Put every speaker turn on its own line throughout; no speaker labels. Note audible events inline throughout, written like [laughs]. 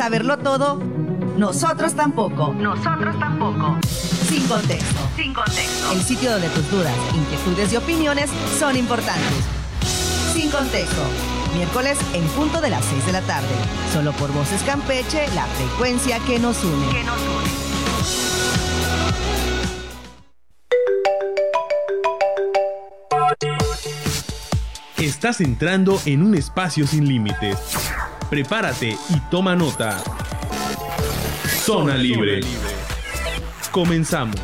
Saberlo todo? Nosotros tampoco.
Nosotros tampoco.
Sin contexto.
Sin contexto.
El sitio donde tus dudas, inquietudes y opiniones son importantes. Sin contexto. Miércoles en punto de las 6 de la tarde. Solo por Voces Campeche, la frecuencia que nos une.
Que nos une.
Estás entrando en un espacio sin límites. Prepárate y toma nota. Zona Libre. Comenzamos.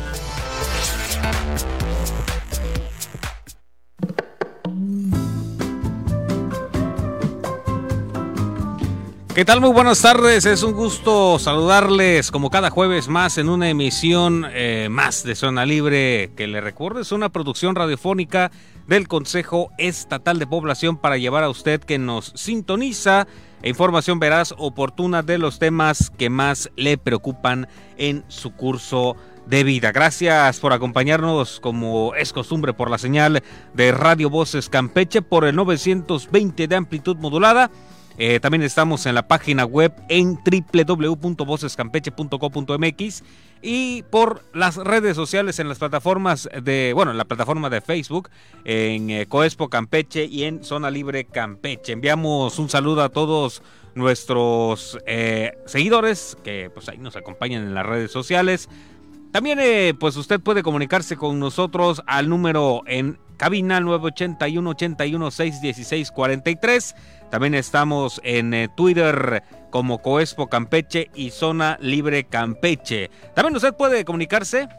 ¿Qué tal? Muy buenas tardes. Es un gusto saludarles como cada jueves más en una emisión eh, más de Zona Libre que le recuerdo es una producción radiofónica del Consejo Estatal de Población para llevar a usted que nos sintoniza información veraz oportuna de los temas que más le preocupan en su curso de vida. Gracias por acompañarnos como es costumbre por la señal de Radio Voces Campeche por el 920 de amplitud modulada eh, también estamos en la página web en www.vocescampeche.co.mx y por las redes sociales en las plataformas de, bueno, en la plataforma de Facebook, en eh, Coespo Campeche y en Zona Libre Campeche. Enviamos un saludo a todos nuestros eh, seguidores que pues ahí nos acompañan en las redes sociales. También pues usted puede comunicarse con nosotros al número en cabina 981 81 616 43 también estamos en eh, Twitter como Coespo Campeche y Zona Libre Campeche. También usted puede comunicarse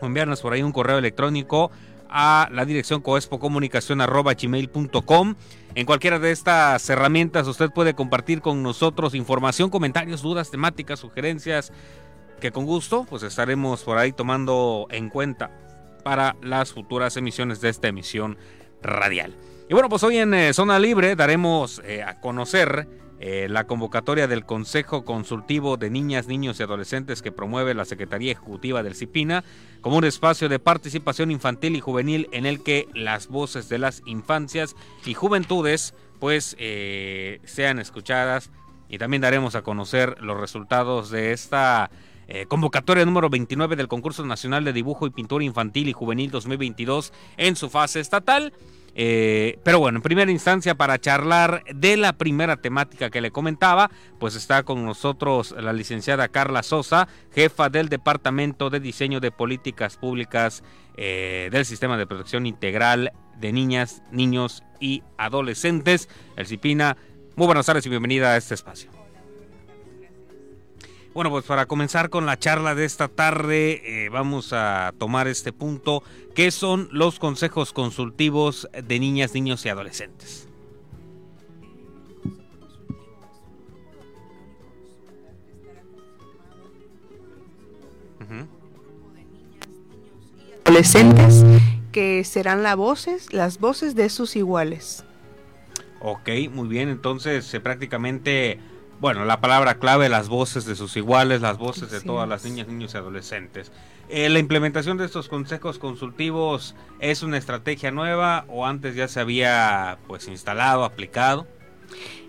o enviarnos por ahí un correo electrónico a la dirección coespocomunicación.gmail.com. En cualquiera de estas herramientas usted puede compartir con nosotros información, comentarios, dudas, temáticas, sugerencias, que con gusto pues estaremos por ahí tomando en cuenta para las futuras emisiones de esta emisión radial. Y bueno, pues hoy en eh, Zona Libre daremos eh, a conocer eh, la convocatoria del Consejo Consultivo de Niñas, Niños y Adolescentes que promueve la Secretaría Ejecutiva del CIPINA como un espacio de participación infantil y juvenil en el que las voces de las infancias y juventudes pues sean escuchadas y también daremos a conocer los resultados de esta convocatoria número 29 del Concurso Nacional de Dibujo y Pintura Infantil y Juvenil 2022 en su fase estatal. Eh, pero bueno, en primera instancia, para charlar de la primera temática que le comentaba, pues está con nosotros la licenciada Carla Sosa, jefa del Departamento de Diseño de Políticas Públicas eh, del Sistema de Protección Integral de Niñas, Niños y Adolescentes, el CIPINA. Muy buenas tardes y bienvenida a este espacio. Bueno, pues para comenzar con la charla de esta tarde, eh, vamos a tomar este punto, que son los consejos consultivos de niñas, niños y adolescentes.
Adolescentes que serán las voces, las voces de sus iguales.
Ok, muy bien, entonces eh, prácticamente bueno, la palabra clave, las voces de sus iguales, las voces de todas las niñas, niños y adolescentes. Eh, ¿La implementación de estos consejos consultivos es una estrategia nueva o antes ya se había pues instalado, aplicado?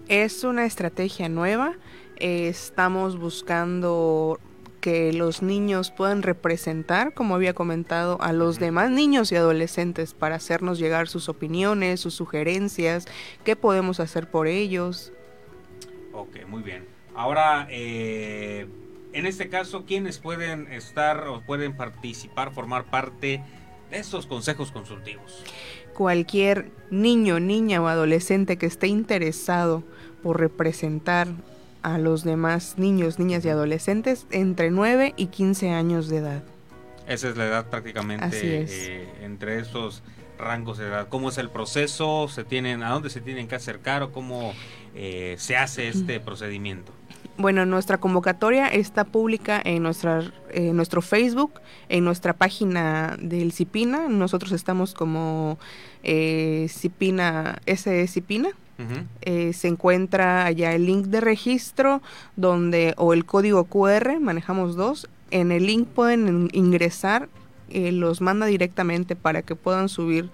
Es una estrategia nueva. estamos buscando que los niños puedan representar, como había comentado, a los demás niños y adolescentes para hacernos llegar sus opiniones, sus sugerencias, qué podemos hacer por ellos.
Ok, muy bien. Ahora, eh, en este caso, ¿quiénes pueden estar o pueden participar, formar parte de estos consejos consultivos?
Cualquier niño, niña o adolescente que esté interesado por representar a los demás niños, niñas y adolescentes entre 9 y 15 años de edad.
Esa es la edad prácticamente eh, entre esos rangos de edad. ¿Cómo es el proceso? ¿Se tienen, ¿A dónde se tienen que acercar o cómo eh, se hace este procedimiento?
Bueno, nuestra convocatoria está pública en nuestra, en nuestro Facebook, en nuestra página del CIPINA. Nosotros estamos como eh, Cipina, S. Cipina.
Ujú.
Eh, se encuentra allá el link de registro donde o el código QR, manejamos dos. En el link pueden in- ingresar, eh, los manda directamente para que puedan subir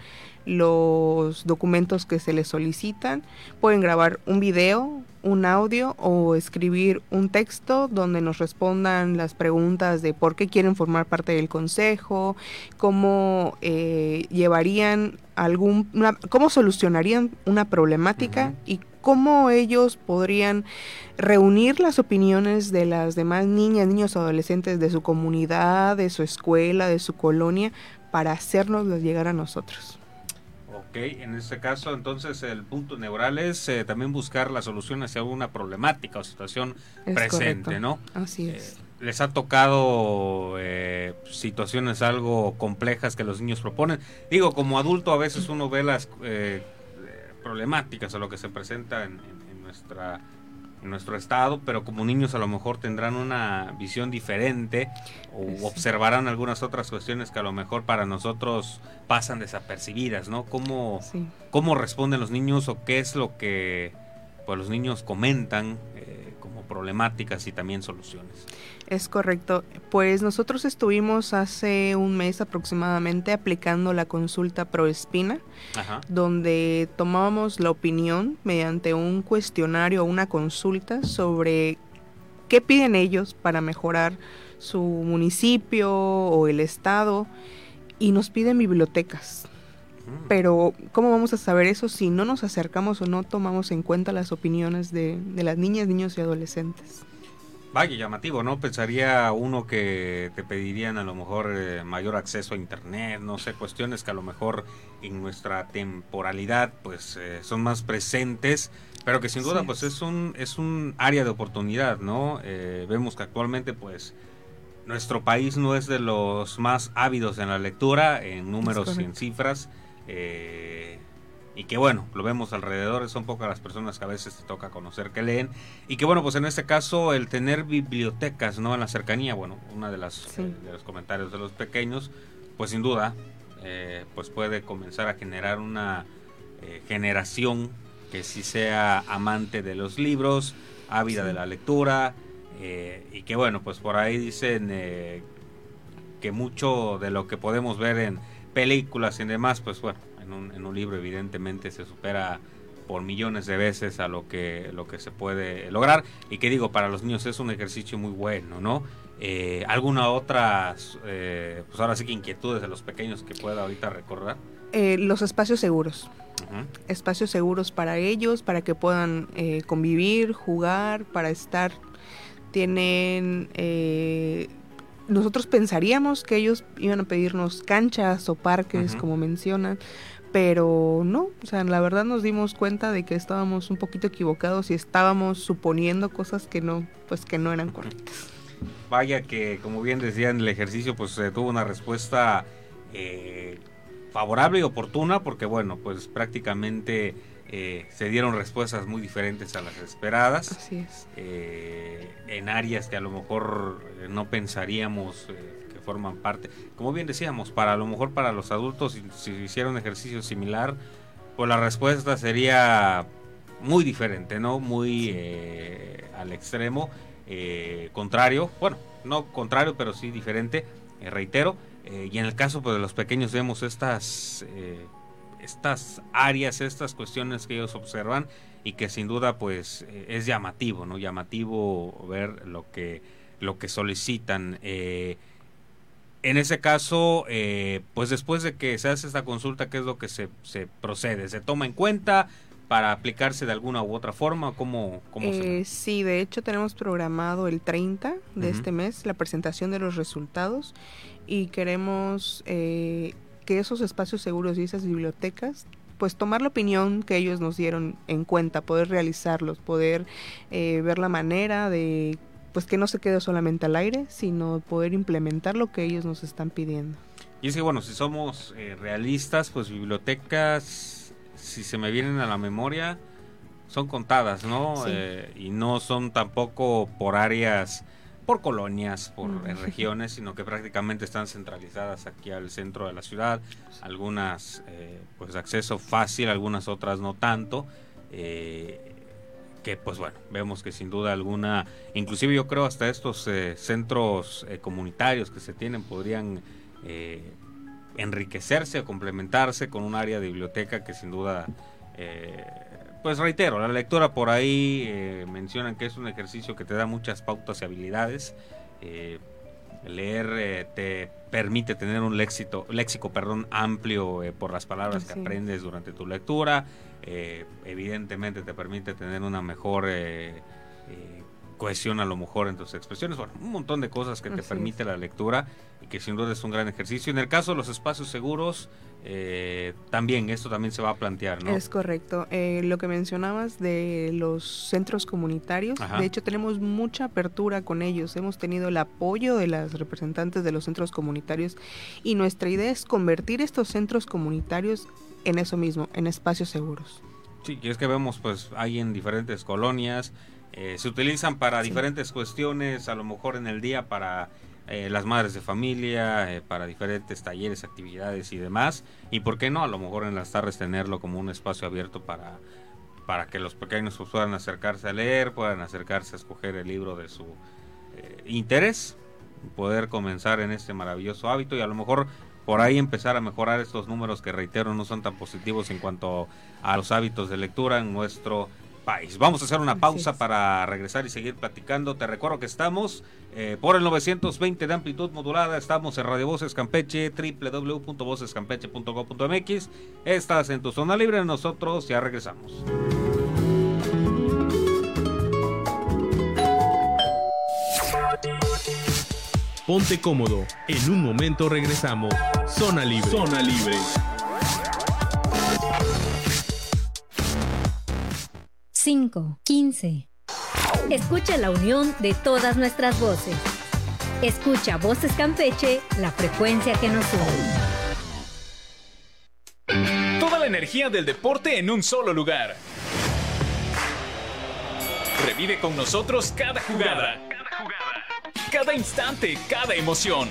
los documentos que se les solicitan. Pueden grabar un video, un audio o escribir un texto donde nos respondan las preguntas de por qué quieren formar parte del consejo, cómo eh, llevarían algún, una- cómo solucionarían una problemática y cómo ellos podrían reunir las opiniones de las demás niñas, niños, adolescentes de su comunidad, de su escuela, de su colonia, para hacernos llegar a nosotros.
Ok, en este caso entonces el punto neural es eh, también buscar la solución hacia alguna problemática o situación
Es
presente,
correcto.
¿no?
Así
Eh,
es.
les ha tocado eh, situaciones algo complejas que los niños proponen. Digo, como adulto a veces uno ve las eh, eh, problemáticas o lo que se presenta en, en- en nuestra en nuestro estado, pero como niños a lo mejor tendrán una visión diferente o
Sí.
observarán algunas otras cuestiones que a lo mejor para nosotros pasan desapercibidas, ¿no? ¿Cómo,
Sí.
cómo responden los niños o qué es lo que pues, los niños comentan eh, como problemáticas y también soluciones?
Es correcto. Pues nosotros estuvimos hace un mes aproximadamente aplicando la consulta ProEspina,
Ajá.
donde tomábamos la opinión mediante un cuestionario o una consulta sobre qué piden ellos para mejorar su municipio o el estado y nos piden bibliotecas.
Mm.
Pero ¿cómo vamos a saber eso si no nos acercamos o no tomamos en cuenta las opiniones de, de las niñas, niños y adolescentes?
Vaya, llamativo, ¿no? Pensaría uno que te pedirían a lo mejor eh, mayor acceso a internet, no sé, cuestiones que a lo mejor en nuestra temporalidad pues eh, son más presentes, pero que sin duda
Sí.
pues es un, es un área de oportunidad, ¿no? Eh, vemos que actualmente pues nuestro país no es de los más ávidos en la lectura, en números y en cifras, eh, y que bueno, lo vemos alrededor, son pocas las personas que a veces te toca conocer que leen, y que bueno, pues en este caso el tener bibliotecas, ¿no? En la cercanía, bueno, una de las
Sí.
eh, de los comentarios de los pequeños, pues sin duda, eh, pues puede comenzar a generar una eh, generación que sí sea amante de los libros, ávida
Sí.
de la lectura, eh, y que bueno, pues por ahí dicen que mucho de lo que podemos ver en películas y demás, pues bueno, en un, en un libro evidentemente se supera por millones de veces a lo que lo que se puede lograr. Y que digo para los niños es un ejercicio muy bueno no Eh, alguna otra eh, pues ahora sí que inquietudes de los pequeños que pueda ahorita recordar
Eh, los espacios seguros. Espacios seguros para ellos, para que puedan eh, convivir, jugar, para estar. Tienen... eh, nosotros pensaríamos que ellos iban a pedirnos canchas o parques, como mencionan, pero no, o sea, la verdad nos dimos cuenta de que estábamos un poquito equivocados y estábamos suponiendo cosas que no, pues que no eran correctas.
Vaya que, como bien decían, el ejercicio pues eh, tuvo una respuesta eh, favorable y oportuna porque, bueno, pues prácticamente eh, se dieron respuestas muy diferentes a las esperadas
Así es.
eh, en áreas que a lo mejor eh, no pensaríamos forman parte. Como bien decíamos, para a lo mejor para los adultos, si, un ejercicio similar, pues la respuesta sería muy diferente, ¿no? Muy eh, al extremo eh, contrario, bueno, no contrario, pero sí diferente, eh, reitero. y en el caso pues, de los pequeños vemos estas, estas áreas, estas cuestiones que ellos observan y que sin duda pues es llamativo, ¿no? Llamativo ver lo que, lo que solicitan. eh, en ese caso, eh, pues después de que se hace esta consulta, ¿qué es lo que se, se procede? ¿Se toma en cuenta para aplicarse de alguna u otra forma? ¿Cómo, cómo se-
Eh, sí, de hecho tenemos programado el 30 de este mes la presentación de los resultados y queremos eh, que esos espacios seguros y esas bibliotecas pues tomar la opinión que ellos nos dieron en cuenta, poder realizarlos, poder eh, ver la manera de pues que no se quede solamente al aire, sino poder implementar lo que ellos nos están pidiendo.
Y es que bueno, si somos eh, realistas, pues bibliotecas, si se me vienen a la memoria, son contadas, ¿no?
Sí.
Eh, y no son tampoco por áreas, por colonias, por
Mm.
eh, regiones, sino que prácticamente están centralizadas aquí al centro de la ciudad. Algunas, eh, pues, acceso fácil, algunas otras no tanto. eh, que pues bueno, vemos que sin duda alguna, inclusive yo creo hasta estos eh, centros eh, comunitarios que se tienen podrían eh, enriquecerse o complementarse con un área de biblioteca que sin duda, pues reitero, la lectura por ahí mencionan que es un ejercicio que te da muchas pautas y habilidades. Leer eh, te permite tener un léxico, léxico perdón, amplio eh, por las palabras que aprendes durante tu lectura. eh, evidentemente te permite tener una mejor eh, eh, cohesión a lo mejor en tus expresiones. Bueno, un montón de cosas que te
Así es.
permite la lectura y que sin duda es un gran ejercicio. En el caso de los espacios seguros, eh, también esto también se va a plantear, ¿no?
Es correcto. Eh, lo que mencionabas de los centros comunitarios,
Ajá.
de hecho tenemos mucha apertura con ellos. Hemos tenido el apoyo de las representantes de los centros comunitarios y nuestra idea es convertir estos centros comunitarios en eso mismo, en espacios seguros.
Sí, y es que vemos, pues, hay en diferentes colonias, eh, se utilizan para
Sí.
diferentes cuestiones, a lo mejor en el día para eh, las madres de familia, eh, para diferentes talleres, actividades y demás, y por qué no, a lo mejor en las tardes tenerlo como un espacio abierto para, para que los pequeños pues, puedan acercarse a leer, puedan acercarse a escoger el libro de su eh, interés, poder comenzar en este maravilloso hábito y a lo mejor por ahí empezar a mejorar estos números que reitero no son tan positivos en cuanto a los hábitos de lectura en nuestro país. Vamos a hacer una pausa para regresar y seguir platicando. Te recuerdo que estamos eh, por el 920 de amplitud modulada, estamos en Radio Voces Campeche, www.vocescampeche.go.mx. Estás en tu zona libre, nosotros ya regresamos.
Ponte cómodo. En un momento regresamos. Zona libre. Zona libre.
Cinco, quince. Escucha la unión de todas nuestras voces. Escucha Voces Campeche, la frecuencia que nos une.
Toda la energía del deporte en un solo lugar. Revive con nosotros cada jugada. Cada instante, cada emoción.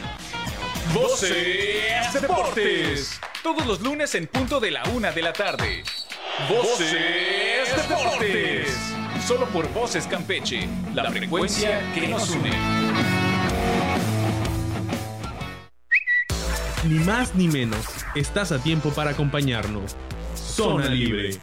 Voces Deportes. Todos los lunes en punto de la una de la tarde. Voces Deportes. Solo por Voces Campeche, la frecuencia que nos une.
Ni más ni menos. Estás a tiempo para acompañarnos. Zona libre.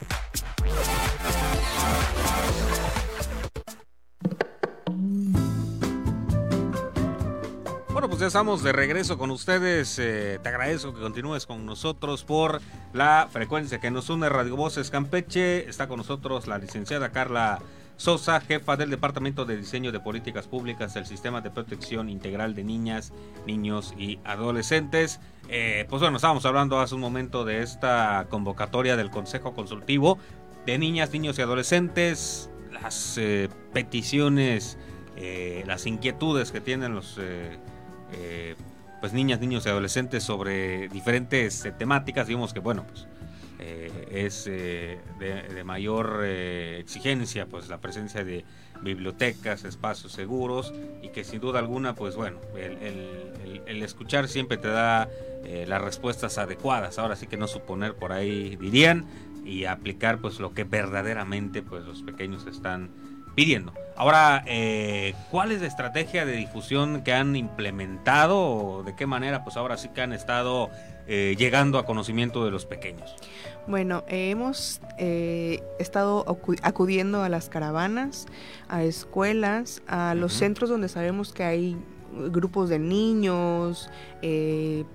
Ya estamos de regreso con ustedes. Eh, te agradezco que continúes con nosotros por la frecuencia que nos une Radio Voces Campeche. Está con nosotros la licenciada Carla Sosa, jefa del Departamento de Diseño de Políticas Públicas del Sistema de Protección Integral de Niñas, Niños y Adolescentes. Eh, pues bueno, estábamos hablando hace un momento de esta convocatoria del Consejo Consultivo de Niñas, Niños y Adolescentes, las eh, peticiones, las inquietudes que tienen los eh, pues niñas, niños y adolescentes sobre diferentes eh, temáticas. Digamos que bueno, pues eh, es de, mayor exigencia pues la presencia de bibliotecas, espacios seguros y que sin duda alguna pues bueno, el, el- escuchar siempre te da las respuestas adecuadas. Ahora sí que no suponer por ahí dirían y aplicar pues lo que verdaderamente pues los pequeños están pidiendo. Ahora, eh, ¿cuál es la estrategia de difusión que han implementado o de qué manera pues ahora sí que han estado eh, llegando a conocimiento de los pequeños?
Bueno, eh, hemos eh, estado acu- acudiendo a las caravanas, a escuelas, a los centros donde sabemos que hay grupos de niños, eh,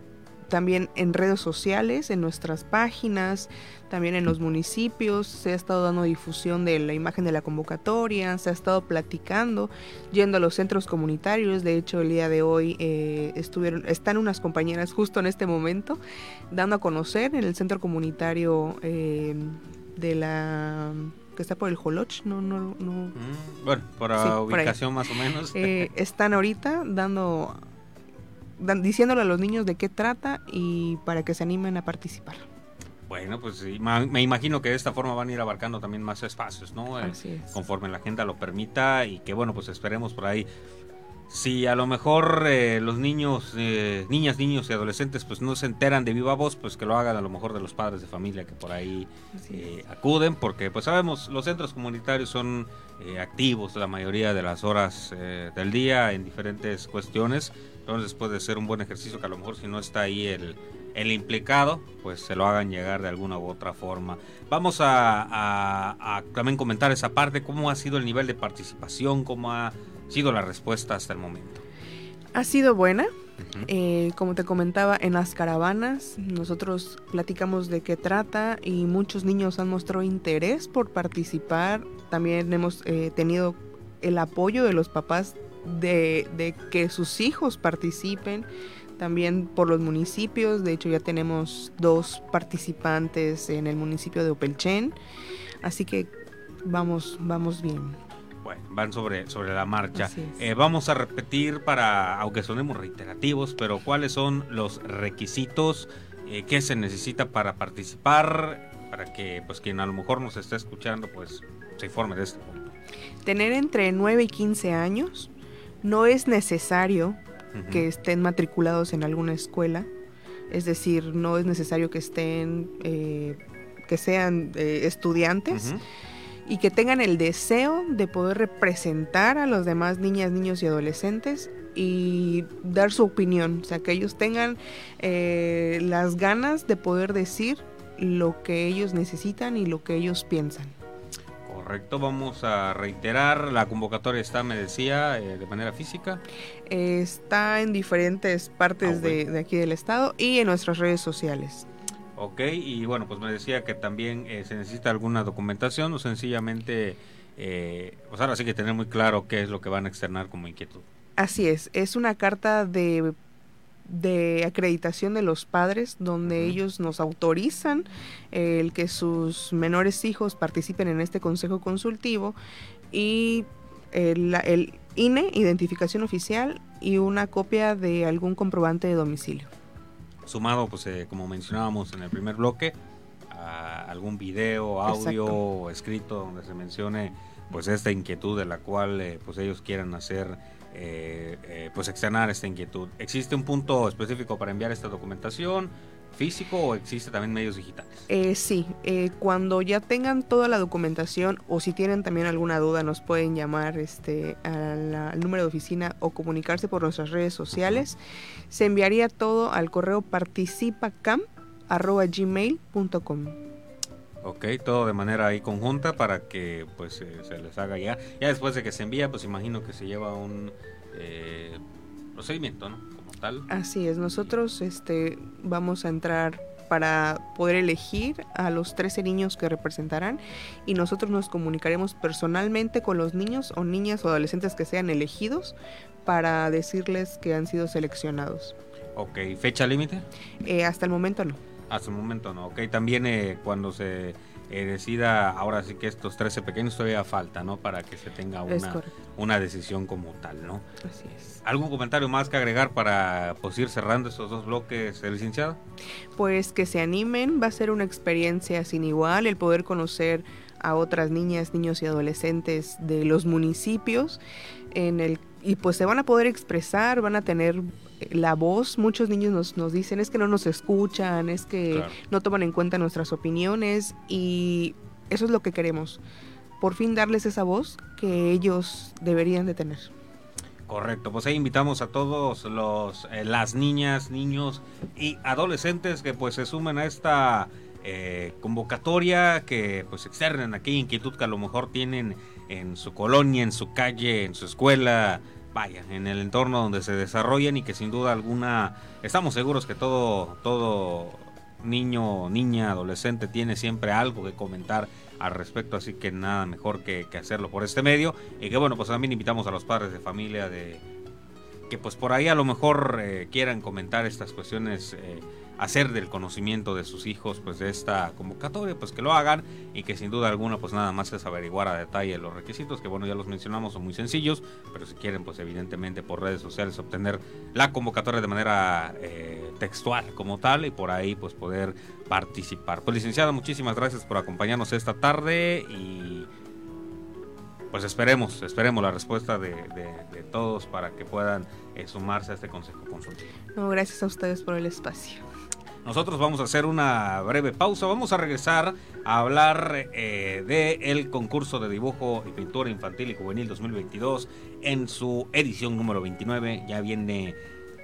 también en redes sociales, en nuestras páginas, también en los municipios, se ha estado dando difusión de la imagen de la convocatoria, se ha estado platicando, yendo a los centros comunitarios, de hecho el día de hoy eh, estuvieron, están unas compañeras justo en este momento dando a conocer en el centro comunitario eh, de la que está por el Joloch, no, no, no,
Mm, Bueno, por
Sí, por
ubicación más o menos.
eh, [laughs] están ahorita dando, dan- diciéndole a los niños de qué trata y para que se animen a participar.
Bueno, pues me imagino que de esta forma van a ir abarcando también más espacios, ¿no? Eh,
Así es.
conforme la agenda lo permita y que bueno, pues esperemos por ahí. Si a lo mejor eh, los niños, eh, niñas, niños y adolescentes pues no se enteran de viva voz, pues que lo hagan a lo mejor de los padres de familia que por ahí eh, acuden, porque pues sabemos, los centros comunitarios son activos la mayoría de las horas del día en diferentes cuestiones, entonces puede ser un buen ejercicio que a lo mejor si no está ahí el, el implicado, pues se lo hagan llegar de alguna u otra forma. Vamos a, a- a también comentar esa parte, cómo ha sido el nivel de participación, cómo ha sido la respuesta hasta el momento.
Ha sido buena. Eh, como te comentaba, en las caravanas nosotros platicamos de qué trata y muchos niños han mostrado interés por participar. También hemos eh, tenido el apoyo de los papás de, de que sus hijos participen. También por los municipios. De hecho, ya tenemos dos participantes en el municipio de Opelchen. Así que vamos, vamos bien.
Bueno, van sobre, sobre la marcha. Eh, vamos a repetir para, aunque sonemos reiterativos, pero cuáles son los requisitos eh, que se necesita para participar, para que pues quien a lo mejor nos está escuchando pues se informe de este punto.
Tener entre 9 y 15 años no es necesario que estén matriculados en alguna escuela. Es decir, no es necesario que estén, eh, que sean eh, estudiantes y que tengan el deseo de poder representar a los demás niñas, niños y adolescentes y dar su opinión. O sea, que ellos tengan eh, las ganas de poder decir lo que ellos necesitan y lo que ellos piensan.
Correcto, vamos a reiterar, la convocatoria está, me decía, eh, de manera física.
Eh, está en diferentes partes
Ah, bueno.
de aquí del estado y en nuestras redes sociales.
Ok, y bueno, pues me decía que también eh, se necesita alguna documentación o sencillamente, eh, pues ahora sí que tener muy claro qué es lo que van a externar como inquietud.
Así es, es una carta de, de acreditación de los padres donde ellos nos autorizan eh, el que sus menores hijos participen en este consejo consultivo y el, la- el INE, identificación oficial, y una copia de algún comprobante de domicilio.
Sumado, pues eh, como mencionábamos en el primer bloque, a algún video, audio o escrito donde se mencione pues esta inquietud de la cual eh, pues ellos quieran hacer, eh, eh, pues externar esta inquietud. ¿Existe un punto específico para enviar esta documentación? ¿Físico o existe también medios digitales?
Eh, sí, eh, cuando ya tengan toda la documentación o si tienen también alguna duda nos pueden llamar este, a la- al número de oficina o comunicarse por nuestras redes sociales. Se enviaría todo al correo participacam.gmail.com.
Ok, todo de manera ahí conjunta para que pues eh, se les haga ya. Ya después de que se envía, pues imagino que se lleva un eh, procedimiento, ¿no? Como tal.
Así es, nosotros este, vamos a entrar para poder elegir a los 13 niños que representarán y nosotros nos comunicaremos personalmente con los niños o niñas o adolescentes que sean elegidos para decirles que han sido seleccionados.
Ok, fecha límite.
Eh, hasta el momento no.
Hasta el momento no. Ok, también eh, cuando se eh, decida, ahora sí que estos 13 pequeños todavía falta, ¿no? Para que se tenga una, una decisión como tal, ¿no?
Así es.
¿Algún comentario más que agregar para pues, ir cerrando estos dos bloques, eh, licenciado?
Pues que se animen, va a ser una experiencia sin igual el poder conocer a otras niñas, niños y adolescentes de los municipios en el y pues se van a poder expresar, van a tener eh, la voz. Muchos niños nos, nos dicen es que no nos escuchan, es que
Claro.
no toman en cuenta nuestras opiniones y eso es lo que queremos. Por fin darles esa voz que ellos deberían de tener.
Correcto, pues ahí invitamos a todos los eh, las niñas, niños y adolescentes que pues se sumen a esta eh, convocatoria, que pues externen aquella inquietud que a lo mejor tienen en su colonia, en su calle, en su escuela, vaya, en el entorno donde se desarrollan y que sin duda alguna estamos seguros que todo todo niño, niña, adolescente tiene siempre algo que comentar al respecto, así que nada mejor que, que hacerlo por este medio. Y que bueno, pues también invitamos a los padres de familia de que pues por ahí a lo mejor eh, quieran comentar estas cuestiones eh, hacer del conocimiento de sus hijos pues de esta convocatoria pues que lo hagan y que sin duda alguna pues nada más es averiguar a detalle los requisitos que bueno ya los mencionamos son muy sencillos pero si quieren pues evidentemente por redes sociales obtener la convocatoria de manera eh, textual como tal y por ahí pues poder participar pues licenciada muchísimas gracias por acompañarnos esta tarde y pues esperemos, esperemos la respuesta de, todos para que puedan eh, sumarse a este consejo consultivo.
No, gracias a ustedes por el espacio.
Nosotros vamos a hacer una breve pausa. Vamos a regresar a hablar eh, del concurso de dibujo y pintura infantil y juvenil 2022 en su edición número 29. Ya viene,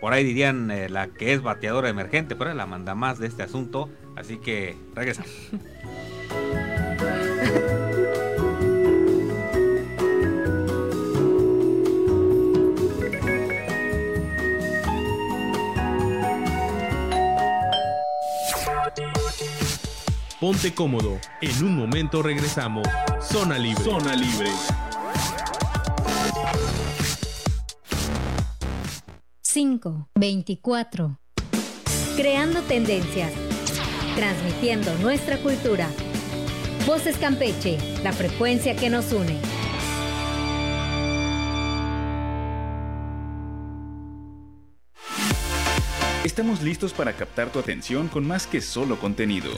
por ahí dirían, eh, la que es bateadora emergente, pero la manda más de este asunto. Así que regresamos. [laughs]
Ponte cómodo. En un momento regresamos. Zona Libre. Zona Libre.
Cinco, 24. Creando tendencias. Transmitiendo nuestra cultura. Voces Campeche, la frecuencia que nos une.
Estamos listos para captar tu atención con más que solo contenido.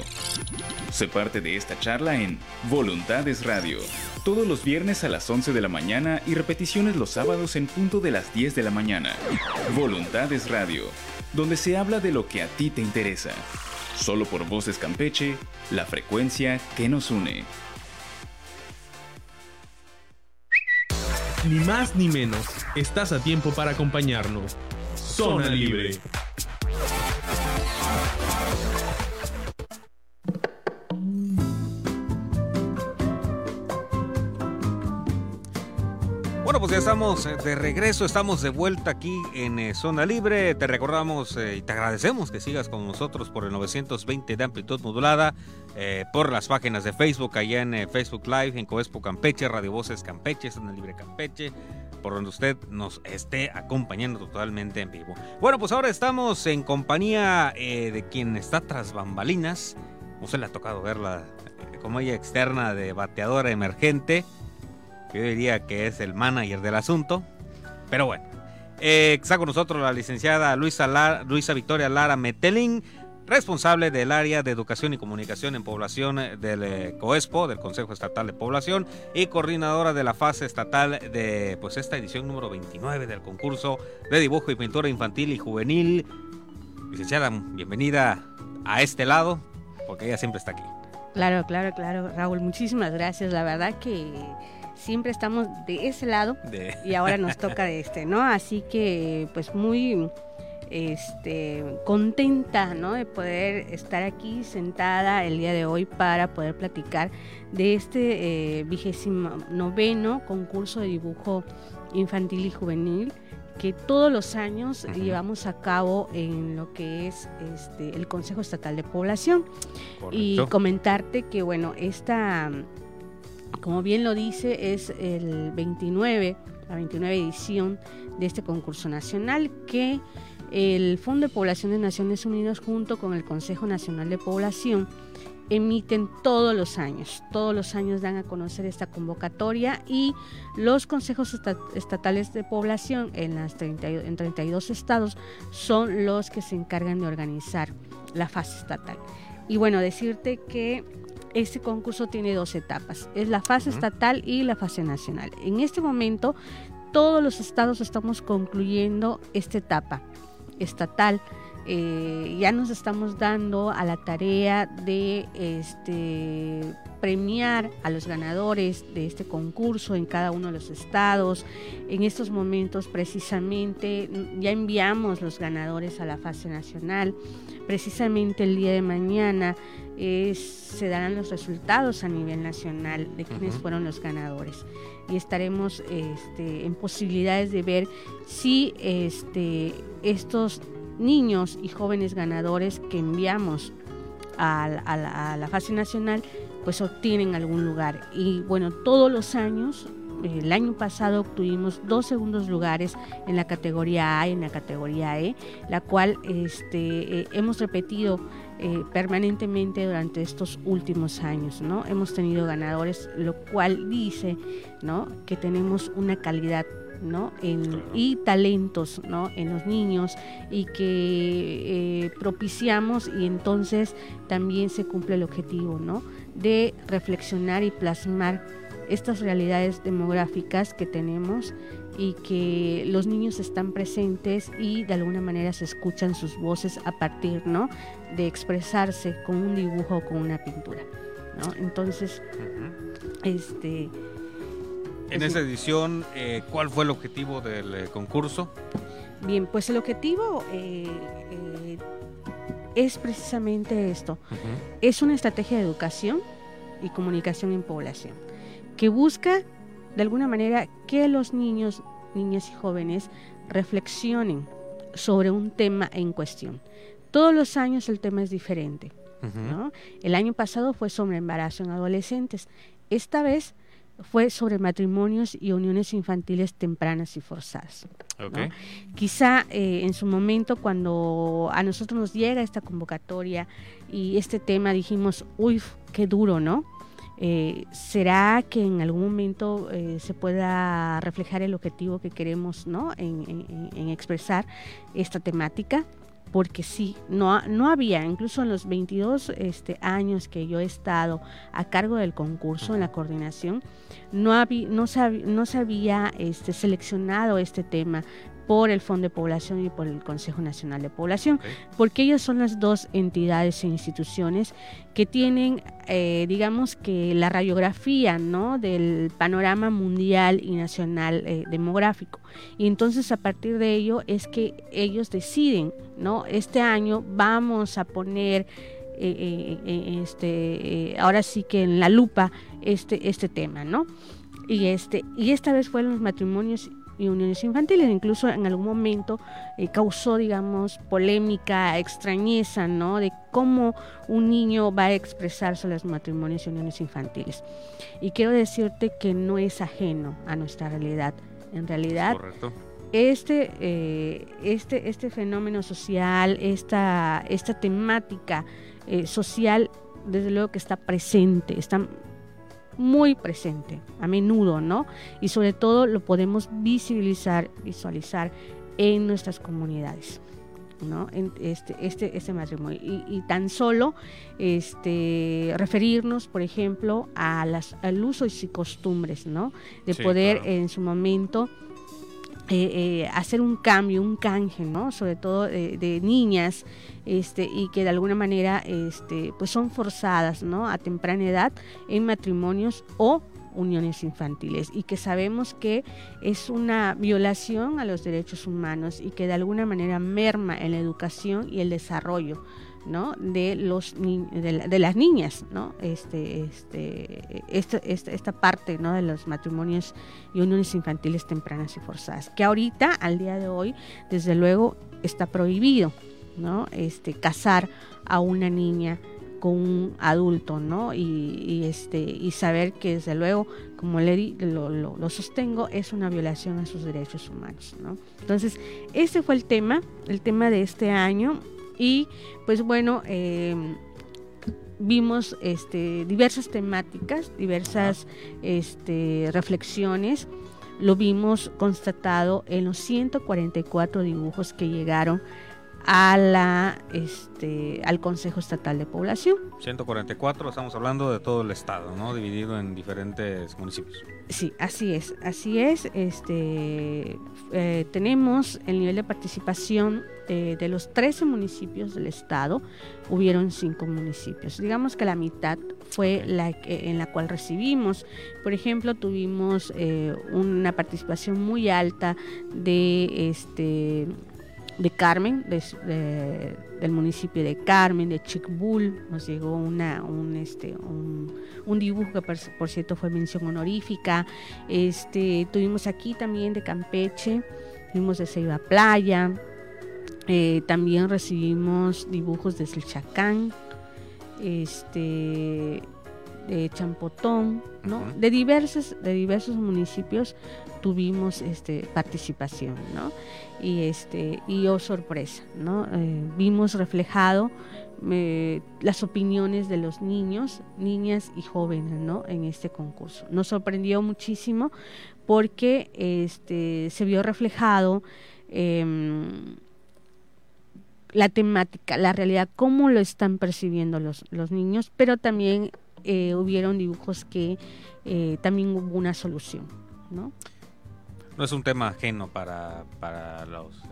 Sé parte de esta charla en Voluntades Radio, todos los viernes a las 11 de la mañana y repeticiones los sábados en punto de las 10 de la mañana. Voluntades Radio, donde se habla de lo que a ti te interesa. Solo por Voces Campeche, la frecuencia que nos une.
Ni más ni menos, estás a tiempo para acompañarnos. Zona Libre.
Bueno, pues ya estamos eh, de regreso, estamos de vuelta aquí en eh, Zona Libre. Te recordamos eh, y te agradecemos que sigas con nosotros por el 920 de amplitud modulada, por las páginas de Facebook, allá en Facebook Live, en Coespo Campeche, Radio Voces Campeche, Zona Libre Campeche, por donde usted nos esté acompañando totalmente en vivo. Bueno, pues ahora estamos en compañía de quien está tras bambalinas. Usted le ha tocado verla como ella externa de bateadora emergente. Yo diría que es el manager del asunto. Pero bueno. Eh, está con nosotros la licenciada Luisa, Luisa Victoria Lara Metelín, responsable del área de Educación y Comunicación en Población del eh, COESPO, del Consejo Estatal de Población, y coordinadora de la fase estatal de pues esta edición número 29 del concurso de dibujo y pintura infantil y juvenil. Licenciada, bienvenida a este lado, porque ella siempre está aquí.
Claro, claro, claro, Raúl, muchísimas gracias. La verdad que siempre estamos de ese lado y ahora nos toca de este, ¿no? Así que pues muy este, contenta ¿no? de poder estar aquí sentada el día de hoy para poder platicar de este eh, vigésimo noveno concurso de dibujo infantil y juvenil que todos los años llevamos a cabo en lo que es este, el Consejo Estatal de Población. Y comentarte que, bueno, esta como bien lo dice, es el 29, la 29 edición de este concurso nacional que el Fondo de Población de Naciones Unidas junto con el Consejo Nacional de Población emiten todos los años. Todos los años dan a conocer esta convocatoria y los consejos estatales de población en, las en 32 estados son los que se encargan de organizar la fase estatal. Y bueno, decirte que este concurso tiene dos etapas, es la fase estatal y la fase nacional. En este momento todos los estados estamos concluyendo esta etapa estatal. Eh, ya nos estamos dando a la tarea de este premiar a los ganadores de este concurso en cada uno de los estados. En estos momentos precisamente ya enviamos los ganadores a la fase nacional. Precisamente el día de mañana se darán los resultados a nivel nacional de quiénes fueron los ganadores y estaremos este, en posibilidades de ver si este, estos niños y jóvenes ganadores que enviamos a, la, fase nacional pues obtienen algún lugar. Y bueno, todos los años El año pasado obtuvimos dos segundos lugares en la categoría A y en la categoría E, la cual este, eh, hemos repetido eh, permanentemente durante estos últimos años, ¿no? Hemos tenido ganadores, lo cual dice, ¿no? Que tenemos una calidad ¿no? y talentos ¿no? en los niños y que eh, propiciamos y entonces también se cumple el objetivo ¿no? de reflexionar y plasmar estas realidades demográficas que tenemos y que los niños están presentes y de alguna manera se escuchan sus voces a partir ¿no? de expresarse con un dibujo o con una pintura. ¿no? Entonces, este
en esa edición, eh, ¿cuál fue el objetivo del eh, concurso?
Bien, pues el objetivo eh, es precisamente esto. Es una estrategia de educación y comunicación en población que busca de alguna manera que los niños, niñas y jóvenes reflexionen sobre un tema en cuestión. Todos los años el tema es diferente. El año pasado fue sobre embarazo en adolescentes. Esta vez fue sobre matrimonios y uniones infantiles tempranas y forzadas. Quizá eh, en su momento cuando a nosotros nos llega esta convocatoria y este tema dijimos, uy, qué duro, ¿no? Eh, ¿Será que en algún momento eh, se pueda reflejar el objetivo que queremos ¿no? en expresar esta temática? Porque sí, no, no había, incluso en los 22 este, años que yo he estado a cargo del concurso en la coordinación, no, había, no, no se había este, seleccionado este tema por el Fondo de Población y por el Consejo Nacional de Población, porque ellos son las dos entidades e instituciones que tienen, eh, digamos que la radiografía ¿no? del panorama mundial y nacional eh, demográfico. Y entonces a partir de ello es que ellos deciden, ¿no? Este año vamos a poner eh, este, ahora sí que en la lupa este, este tema, ¿no? Y, este, y esta vez fueron los matrimonios uniones infantiles. Incluso en algún momento eh, causó, digamos, polémica, extrañeza, ¿no? De cómo un niño va a expresar sobre los matrimonios y uniones infantiles. Y quiero decirte que no es ajeno a nuestra realidad. En realidad, este, eh, este, este fenómeno social, esta, esta temática eh, social, desde luego que está presente, está muy presente, a menudo, ¿no? Y sobre todo lo podemos visibilizar, visualizar en nuestras comunidades. ¿no? este, este, este matrimonio. Y, tan solo este, referirnos, por ejemplo, a las, al uso y costumbres, ¿no? De poder en su momento eh, eh, hacer un cambio, un canje, ¿no? Sobre todo de, niñas, este, y que de alguna manera, este, pues son forzadas, ¿no? A temprana edad en matrimonios o uniones infantiles y que sabemos que es una violación a los derechos humanos y que de alguna manera merma en la educación y el desarrollo ¿no? de los de, las niñas no este, este, esta, esta, parte no de los matrimonios y uniones infantiles tempranas y forzadas que ahorita al día de hoy desde luego está prohibido no este casar a una niña con un adulto, ¿no? Y, este y saber que desde luego, como le lo, lo, lo, sostengo, es una violación a sus derechos humanos, ¿no? Entonces, este fue el tema, el tema de este año y pues bueno, em, vimos este, diversas temáticas, diversas este, reflexiones. Lo vimos constatado en los 144 dibujos que llegaron a la este al Consejo Estatal de Población.
144, estamos hablando de todo el estado, ¿no? Dividido en diferentes municipios.
Sí, así es, así es. Este eh, tenemos el nivel de participación eh, de los 13 municipios del estado, hubieron 5 municipios. Digamos que la mitad fue la en la cual recibimos. Por ejemplo, tuvimos eh, una participación muy alta de este de Carmen, del municipio de Carmen, de Chicbul, nos llegó una, un, este, un, dibujo que por, cierto fue mención honorífica. Este, tuvimos aquí también de Campeche, tuvimos de Ceiba Playa, eh, también recibimos dibujos desde el Chacán, este, de Champotón, ¿no? De diversos, de diversos municipios tuvimos este participación, ¿no? Y este, y oh sorpresa, ¿no? Eh, vimos reflejado eh, las opiniones de los niños, niñas y jóvenes, ¿no? En este concurso. Nos sorprendió muchísimo porque este, se vio reflejado em, la temática, la realidad, cómo lo están percibiendo los, los niños, pero también eh, hubieron dibujos que eh, también hubo una solución, ¿no?
No es un tema ajeno para, para los eh,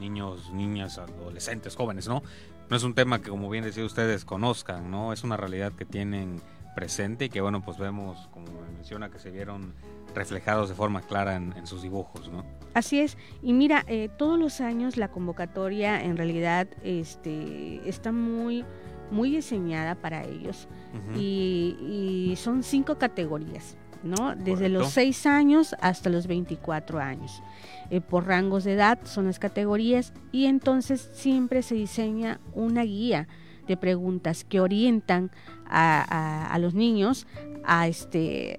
niños, niñas, adolescentes, jóvenes, ¿no? No es un tema que, como bien decía ustedes, conozcan, ¿no? Es una realidad que tienen presente y que, bueno, pues vemos, como menciona, que se vieron reflejados de forma clara en, sus dibujos, ¿no?
Así es. Y mira, eh, todos los años la convocatoria en realidad este, está muy, muy diseñada para ellos y, son cinco categorías, ¿no? Desde los seis años hasta los 24 años. Eh, por rangos de edad son las categorías y entonces siempre se diseña una guía de preguntas que orientan a, a los niños a este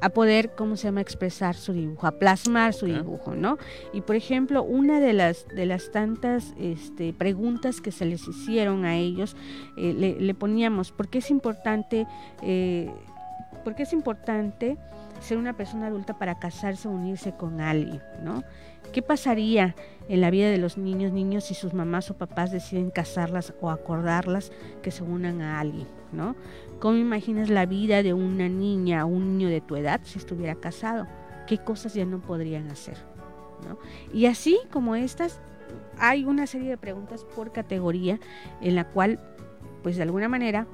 a poder, ¿cómo se llama?, expresar su dibujo, a plasmar su dibujo, ¿no? Y por ejemplo, una de las, de las tantas este, preguntas que se les hicieron a ellos, eh, le, poníamos, ¿por qué es importante, eh, por qué es importante ser una persona adulta para casarse o unirse con alguien, ¿no? ¿Qué pasaría en la vida de los niños, niños si sus mamás o papás deciden casarlas o acordarlas que se unan a alguien, ¿no? ¿Cómo imaginas la vida de una niña o un niño de tu edad si estuviera casado? ¿Qué cosas ya no podrían hacer? Y así como estas, hay una serie de preguntas por categoría en la cual, pues de alguna manera,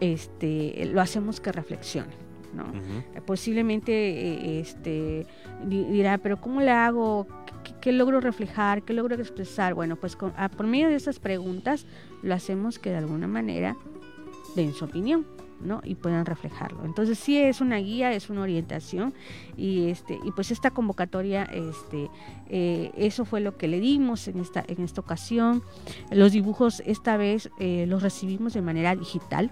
este, lo hacemos que reflexione. ¿no? Posiblemente eh, este, dirá, pero ¿cómo le hago? ¿Qué, logro reflejar? ¿Qué logro expresar? Bueno, pues por medio de esas preguntas lo hacemos que de alguna manera den su opinión. ¿no? y puedan reflejarlo. Entonces sí es una guía, es una orientación y este y pues esta convocatoria este eh, eso fue lo que le dimos en esta en esta ocasión. Los dibujos esta vez eh, los recibimos de manera digital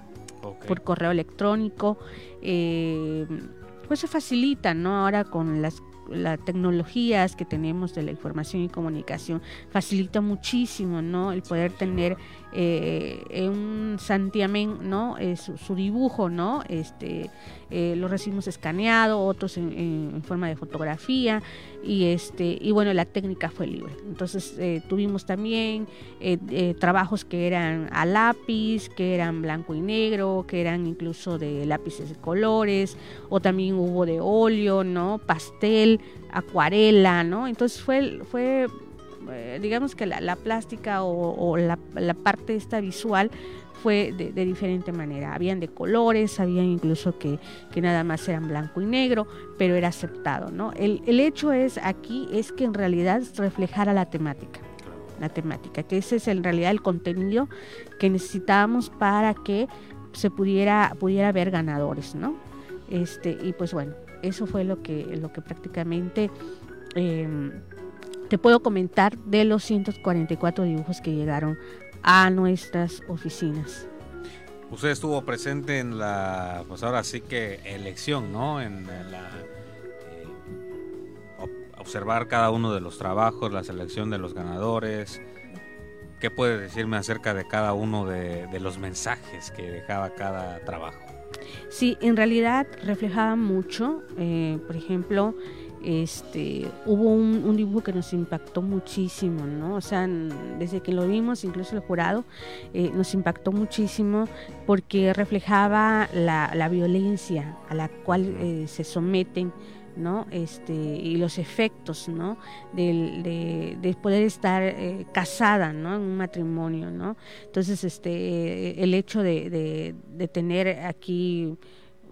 por correo electrónico. Eh, pues se facilita, ¿no? Ahora con las las tecnologías que tenemos de la información y comunicación facilita muchísimo, ¿no? El poder tener eh, un santiamén, ¿no? Eh, su, dibujo, ¿no? Este, eh, lo recibimos escaneado, otros en, forma de fotografía y este y bueno la técnica fue libre. Entonces eh, tuvimos también trabajos que eran a lápiz, que eran blanco y negro, que eran incluso de lápices de colores o también hubo de óleo, ¿no? Pastel, acuarela, ¿no? Entonces fue fue eh, digamos que la, plástica o, la, parte esta visual fue de, diferente manera. Habían de colores, habían incluso que, nada más eran blanco y negro, pero era aceptado, ¿no? El, hecho es aquí es que en realidad reflejara la temática la temática, que ese es en realidad el contenido que necesitábamos para que se pudiera, pudiera ver ganadores, ¿no? Este, y pues bueno, eso fue lo que, lo que prácticamente em, te puedo comentar de los 144 dibujos que llegaron a nuestras oficinas.
Usted estuvo presente en la, pues ahora sí que elección, ¿no? En, la eh, observar cada uno de los trabajos, la selección de los ganadores. ¿Qué puede decirme acerca de cada uno de, los mensajes que dejaba cada trabajo?
Sí, en realidad reflejaba mucho, eh, por ejemplo, este, hubo un, dibujo que nos impactó muchísimo, ¿no? O sea, desde que lo vimos, incluso el jurado, eh, nos impactó muchísimo porque reflejaba la, violencia a la cual eh, se someten ¿no? Este, y los efectos, ¿no? De, poder estar eh, casada, ¿no? En un matrimonio, ¿no? Entonces, este, el hecho de, de tener aquí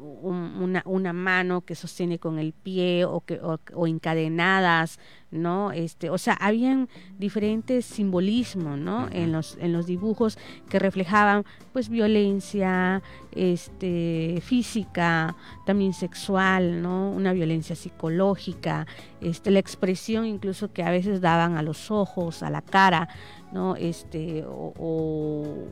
una, una, mano que sostiene con el pie o, que, o, encadenadas, ¿no? Este, o sea, habían diferentes simbolismos, ¿no? En los, en los dibujos que reflejaban, pues, violencia, este, física, también sexual, ¿no? Una violencia psicológica, este, la expresión incluso que a veces daban a los ojos, a la cara, ¿no? Este, o,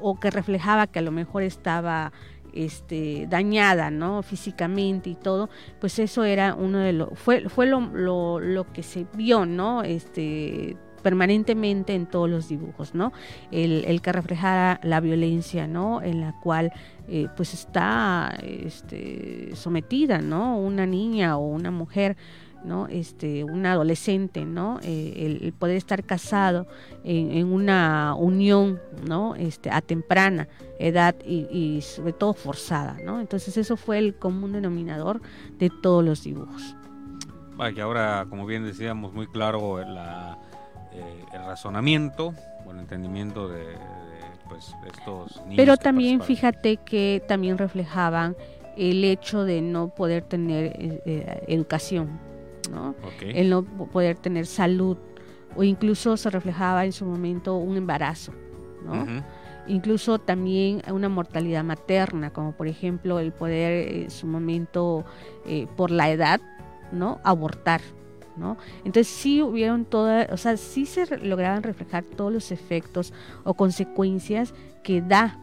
o que reflejaba que a lo mejor estaba este, dañada, ¿no? Físicamente y todo, pues eso era uno de los, fue, fue lo, lo, lo que se vio, ¿no? Este, permanentemente en todos los dibujos, ¿no? El, el que reflejara la violencia, ¿no? En la cual eh, pues está este, sometida, ¿no? Una niña o una mujer, ¿no? Este, un adolescente, ¿no? Eh, el, poder estar casado en, una unión, ¿no? Este, a temprana edad y, y, sobre todo forzada, ¿no? Entonces eso fue el común denominador de todos los dibujos.
Vaya, ahora, como bien decíamos, muy claro la eh, el razonamiento o el entendimiento de, pues, estos niños.
Pero también fíjate que también reflejaban el hecho de no poder tener eh, educación, ¿no? el no poder tener salud, o incluso se reflejaba en su momento un embarazo, ¿no? incluso también una mortalidad materna, como por ejemplo el poder en su momento por la edad, ¿no? abortar, entonces sí hubieron todas, o sea, sí se lograban reflejar todos los efectos o consecuencias que da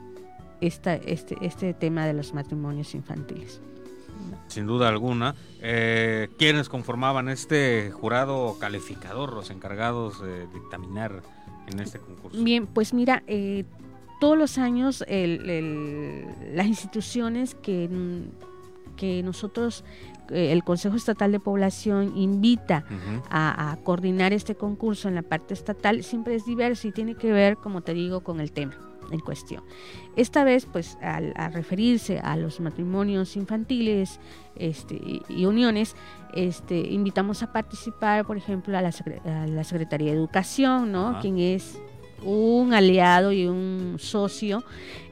esta, este, este tema de los matrimonios infantiles.
Sin duda alguna. Eh, ¿Quiénes conformaban este jurado calificador, los encargados de dictaminar en este concurso?
Bien, pues mira, eh, todos los años las instituciones que, que nosotros eh, el Consejo Estatal de Población invita a, coordinar este concurso en la parte estatal, siempre es diverso y tiene que ver, como te digo, con el tema en cuestión. Esta vez, pues, al, referirse a los matrimonios infantiles este, y, uniones, este, invitamos a participar, por ejemplo, a la, Secretaría de Educación, ¿no? Quien es un aliado y un socio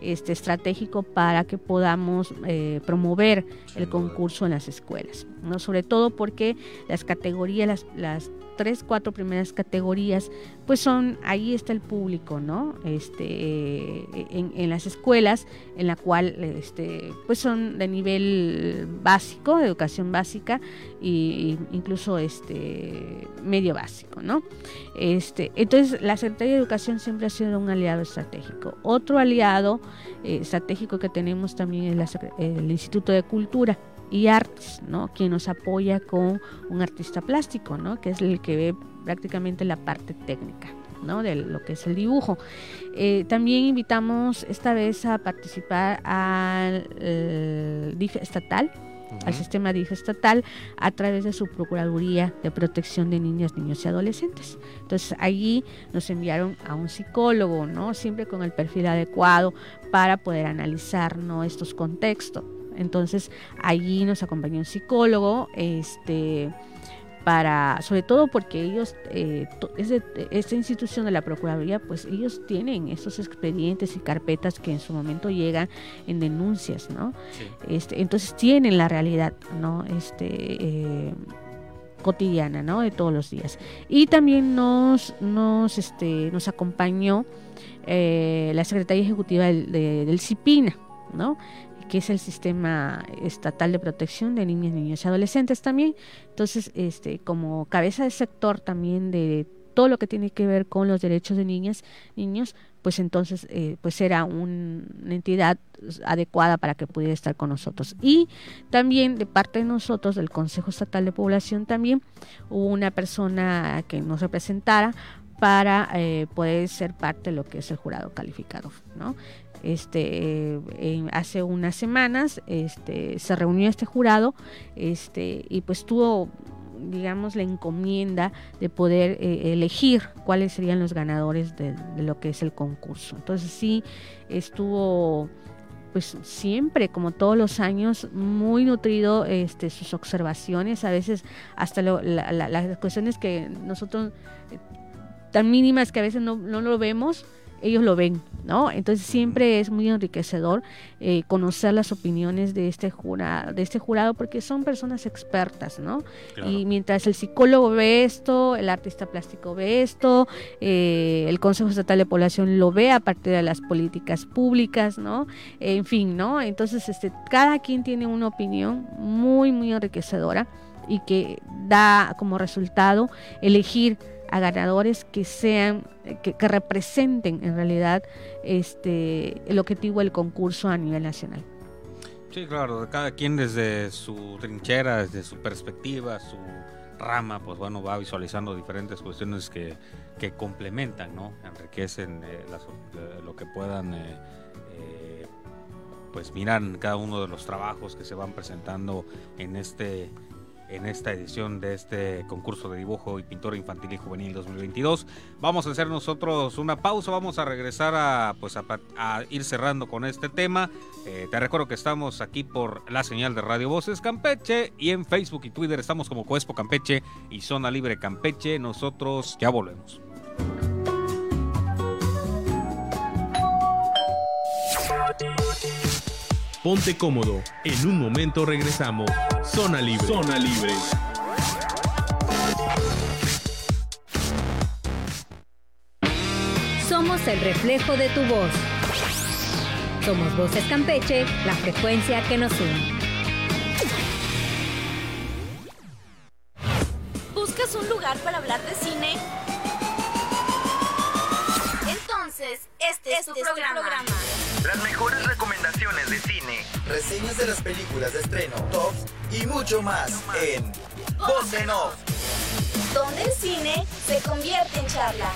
este, estratégico para que podamos eh, promover el concurso en las escuelas, ¿no? sobre todo porque las categorías, las, las tres, cuatro primeras categorías, pues son, ahí está el público, ¿no? Este, eh, en, las escuelas, en la cual, este, pues son de nivel básico, educación básica, e incluso este, medio básico, ¿no? Este, entonces, la Secretaría de Educación siempre ha sido un aliado estratégico. Otro aliado eh, estratégico que tenemos también es el Instituto de Cultura y Artes, ¿no? Quien nos apoya con un artista plástico, ¿no? Que es el que ve prácticamente la parte técnica. ¿no? de lo que es el dibujo. Eh, también invitamos esta vez a participar al DIF estatal, al sistema DIF estatal, a través de su Procuraduría de Protección de Niñas, Niños y Adolescentes. Entonces allí nos enviaron a un psicólogo, ¿no? siempre con el perfil adecuado para poder analizar ¿no? estos contextos. Entonces allí nos acompañó un psicólogo, este para, sobre todo porque ellos, eh, esta institución de la Procuraduría, pues ellos tienen esos expedientes y carpetas que en su momento llegan en denuncias, ¿no? Este, entonces tienen la realidad, ¿no? Este, eh, cotidiana, ¿no? De todos los días. Y también nos, nos, este, nos acompañó eh, la Secretaría Ejecutiva del, del CIPINA, ¿no? Que es el sistema estatal de protección de niñas, niños y adolescentes también. Entonces, este, como cabeza de sector también de todo lo que tiene que ver con los derechos de niñas, niños, pues entonces eh, pues era una entidad adecuada para que pudiera estar con nosotros. Y también de parte de nosotros, del Consejo Estatal de Población, también hubo una persona que nos representara para eh, poder ser parte de lo que es el jurado calificador, ¿no? Este, hace unas semanas este, se reunió este jurado este, y pues tuvo digamos la encomienda de poder eh, elegir cuáles serían los ganadores de, lo que es el concurso. Entonces sí estuvo pues siempre, como todos los años, muy nutrido este, sus observaciones, a veces hasta las cuestiones que nosotros, eh, tan mínimas que a veces no, no lo vemos, ellos lo ven, ¿no? Entonces siempre es muy enriquecedor eh, conocer las opiniones de este jurado, de este jurado, porque son personas expertas, ¿no? Y mientras el psicólogo ve esto, el artista plástico ve esto, eh, el Consejo Estatal de Población lo ve a partir de las políticas públicas, ¿no? en fin, ¿no? Entonces, este, cada quien tiene una opinión muy, muy enriquecedora y que da como resultado elegir a ganadores que sean, que, representen en realidad este, el objetivo del concurso a nivel nacional.
Sí, claro, cada quien desde su trinchera, desde su perspectiva, su rama, pues bueno, va visualizando diferentes cuestiones que, que complementan, ¿no? Enriquecen eh, eh, lo que puedan, eh, eh, pues mirar cada uno de los trabajos que se van presentando en este en esta edición de este concurso de dibujo y pintura infantil y juvenil 2022. Vamos a hacer nosotros una pausa, vamos a regresar a pues a, ir cerrando con este tema. Eh, te recuerdo que estamos aquí por la señal de Radio Voces Campeche y en Facebook y Twitter estamos como Coespo Campeche y Zona Libre Campeche. Nosotros ya volvemos.
Ponte cómodo. En un momento regresamos. Zona Libre. Zona Libre.
Somos el reflejo de tu voz. Somos Voces Campeche, la frecuencia que nos une.
¿Buscas un lugar para hablar de cine? Entonces, este, es tu programa.
Las mejores recomendaciones de cine, reseñas de las películas de estreno, tops y mucho más en Voz en Off.
Donde el cine se convierte en charla.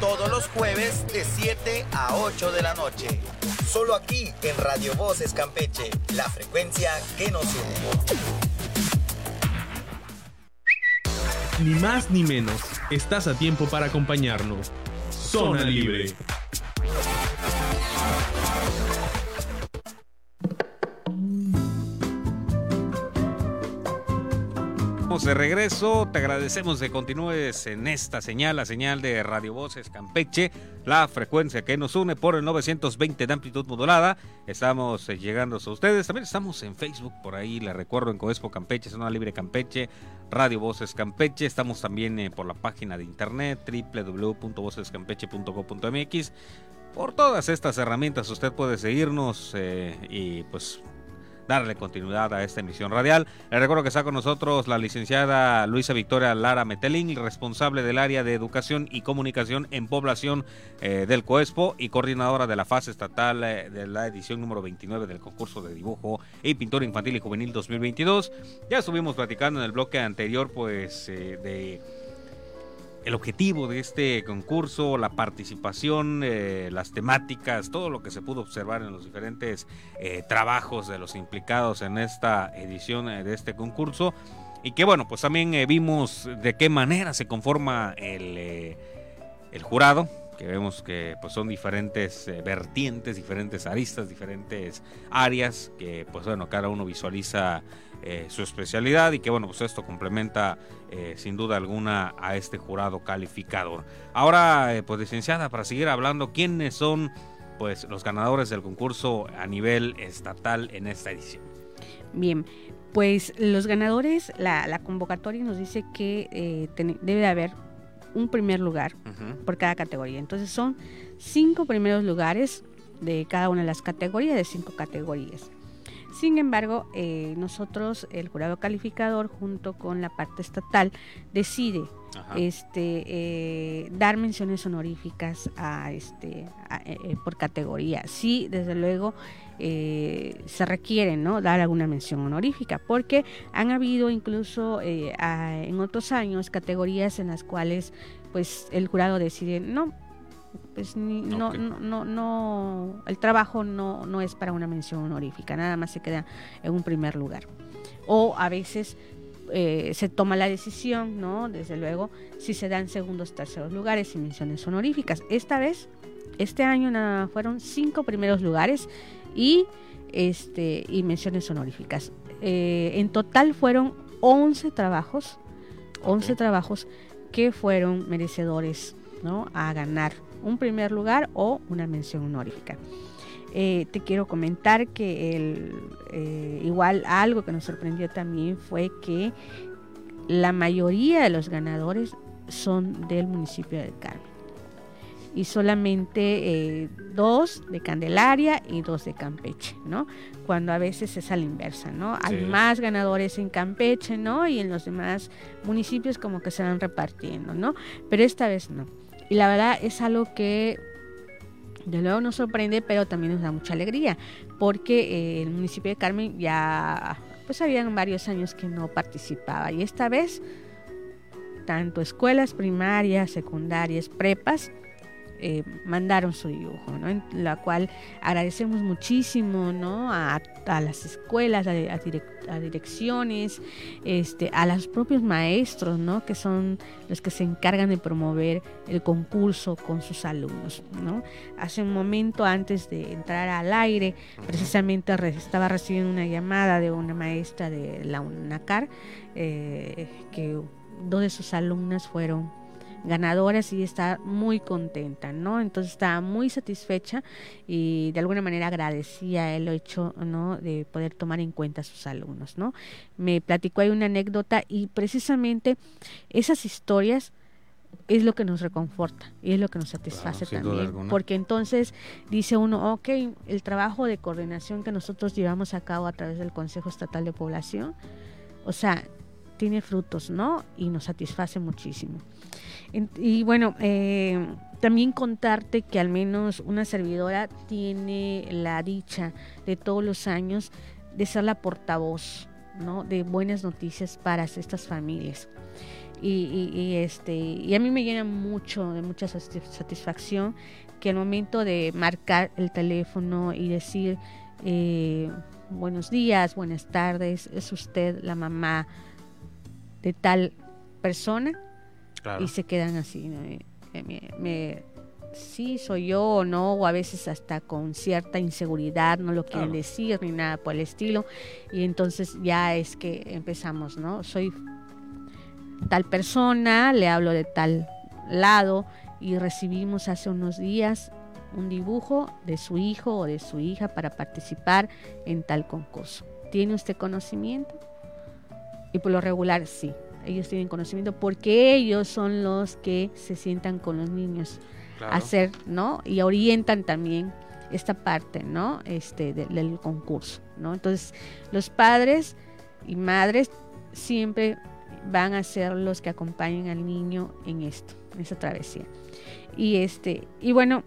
Todos los jueves de 7 a 8 de la noche. Solo aquí en Radio Voces Campeche, la frecuencia que nos une.
Ni más ni menos. Estás a tiempo para acompañarnos. Zona Libre.
De regreso, te agradecemos que continúes en esta señal, la señal de Radio Voces Campeche, la frecuencia que nos une por el 920 de amplitud modulada. Estamos eh, llegando a ustedes, también estamos en Facebook, por ahí les recuerdo en Coespo Campeche, Zona Libre Campeche, Radio Voces Campeche, estamos también eh, por la página de internet www.vocescampeche.co.mx. Por todas estas herramientas usted puede seguirnos eh, y pues darle continuidad a esta emisión radial. Le recuerdo que está con nosotros la licenciada Luisa Victoria Lara Metelín, responsable del área de educación y comunicación en población eh, del COESPO y coordinadora de la fase estatal eh, de la edición número 29 del concurso de dibujo y pintura infantil y juvenil 2022. Ya estuvimos platicando en el bloque anterior pues eh, de el objetivo de este concurso, la participación, eh, las temáticas, todo lo que se pudo observar en los diferentes eh, trabajos de los implicados en esta edición eh, de este concurso. Y que bueno, pues también vimos de qué manera se conforma el, el jurado, que vemos que pues son diferentes vertientes, diferentes aristas, diferentes áreas, que pues bueno, cada uno visualiza eh, su especialidad y que bueno, pues esto complementa eh, sin duda alguna a este jurado calificador. Ahora, eh, pues licenciada, para seguir hablando, ¿quiénes son pues los ganadores del concurso a nivel estatal en esta edición?
Bien, pues los ganadores, la, la convocatoria nos dice que eh, ten- debe de haber un primer lugar por cada categoría. Entonces son cinco primeros lugares de cada una de las categorías, de cinco categorías. Sin embargo, eh, nosotros, el jurado calificador, junto con la parte estatal, decide
Ajá.
este, eh, dar menciones honoríficas a este, a- eh, eh, por categoría. Sí, desde luego eh, se requiere ¿no? dar alguna mención honorífica, porque han habido incluso eh, a- en otros años categorías en las cuales pues el jurado decide no pues ni- no, no, no, no, el trabajo no, no es para una mención honorífica, nada más se queda en un primer lugar. O a veces eh, se toma la decisión, ¿no? Desde luego, si se dan segundos, terceros lugares y menciones honoríficas. Esta vez, este año na- fueron cinco primeros lugares y, este, y menciones honoríficas. Eh, en total fueron 11 trabajos, 11
Ok.
trabajos que fueron merecedores, ¿no? A ganar un primer lugar o una mención honorífica. Eh, te quiero comentar que el, eh, igual algo que nos sorprendió también fue que la mayoría de los ganadores son del municipio del Carmen y solamente eh, dos de Candelaria y dos de Campeche, ¿no? Cuando a veces es a la inversa, ¿no? Hay más ganadores en Campeche, ¿no? Y en los demás municipios como que se van repartiendo, ¿no? Pero esta vez no. Y la verdad es algo que de luego nos sorprende, pero también nos da mucha alegría, porque eh, el municipio de Carmen ya, pues habían varios años que no participaba. Y esta vez tanto escuelas primarias, secundarias, prepas, eh, mandaron su dibujo, ¿no? En la cual agradecemos muchísimo, ¿no? A, las escuelas, a, direcciones, este, a los propios maestros, ¿no? Que son los que se encargan de promover el concurso con sus alumnos, ¿no? Hace un momento antes de entrar al aire, precisamente estaba recibiendo una llamada de una maestra de la UNACAR, eh, que dos de sus alumnas fueron ganadoras y está muy contenta, ¿no? Entonces está muy satisfecha y de alguna manera agradecía el hecho, ¿no? De poder tomar en cuenta a sus alumnos, ¿no? Me platicó ahí una anécdota y precisamente esas historias es lo que nos reconforta y es lo que nos satisface también. Porque entonces dice uno, ok, el trabajo de coordinación que nosotros llevamos a cabo a través del Consejo Estatal de Población, o sea, tiene frutos, ¿no? Y nos satisface muchísimo. Y bueno, eh, también contarte que al menos una servidora tiene la dicha de todos los años de ser la portavoz, ¿no? De buenas noticias para estas familias. Y, este y a mí me llena mucho de mucha satisfacción que al momento de marcar el teléfono y decir eh, buenos días, buenas tardes, es usted la mamá de tal persona y se quedan así. Me, sí, soy yo o no, o a veces hasta con cierta inseguridad, no lo quieren decir ni nada por el estilo. Y entonces ya es que empezamos, ¿no? Soy tal persona, le hablo de tal lado y recibimos hace unos días un dibujo de su hijo o de su hija para participar en tal concurso. ¿Tiene usted conocimiento? Y por lo regular sí, ellos tienen conocimiento porque ellos son los que se sientan con los niños a hacer, ¿no? Y orientan también esta parte, ¿no? Este del concurso, ¿no? Entonces, los padres y madres siempre van a ser los que acompañen al niño en esto, en esa travesía. Y este, y bueno,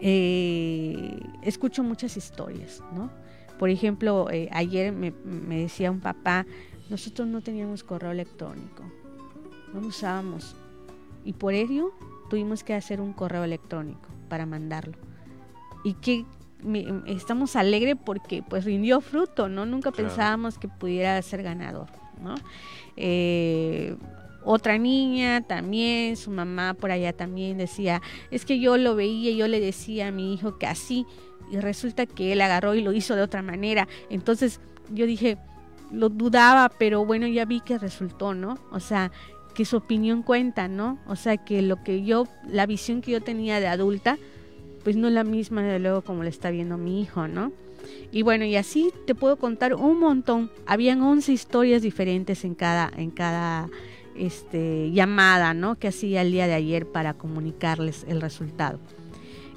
eh, escucho muchas historias, ¿no? Por ejemplo, eh, ayer me, me decía un papá, nosotros no teníamos correo electrónico, no lo usábamos. Y por ello tuvimos que hacer un correo electrónico para mandarlo. Y que estamos alegres porque pues rindió fruto, ¿no? Nunca pensábamos que pudiera ser ganador, ¿no? Eh, otra niña también, su mamá por allá también decía, es que yo lo veía y yo le decía a mi hijo que así, y resulta que él agarró y lo hizo de otra manera. Entonces yo dije, lo dudaba, pero bueno, ya vi que resultó, ¿no? O sea, que su opinión cuenta, ¿no? O sea, que lo que yo, la visión que yo tenía de adulta, pues no es la misma de luego como le está viendo mi hijo, ¿no? Y bueno, y así te puedo contar un montón. Habían 11 historias diferentes en cada, en cada este, llamada, ¿no? Que hacía el día de ayer para comunicarles el resultado.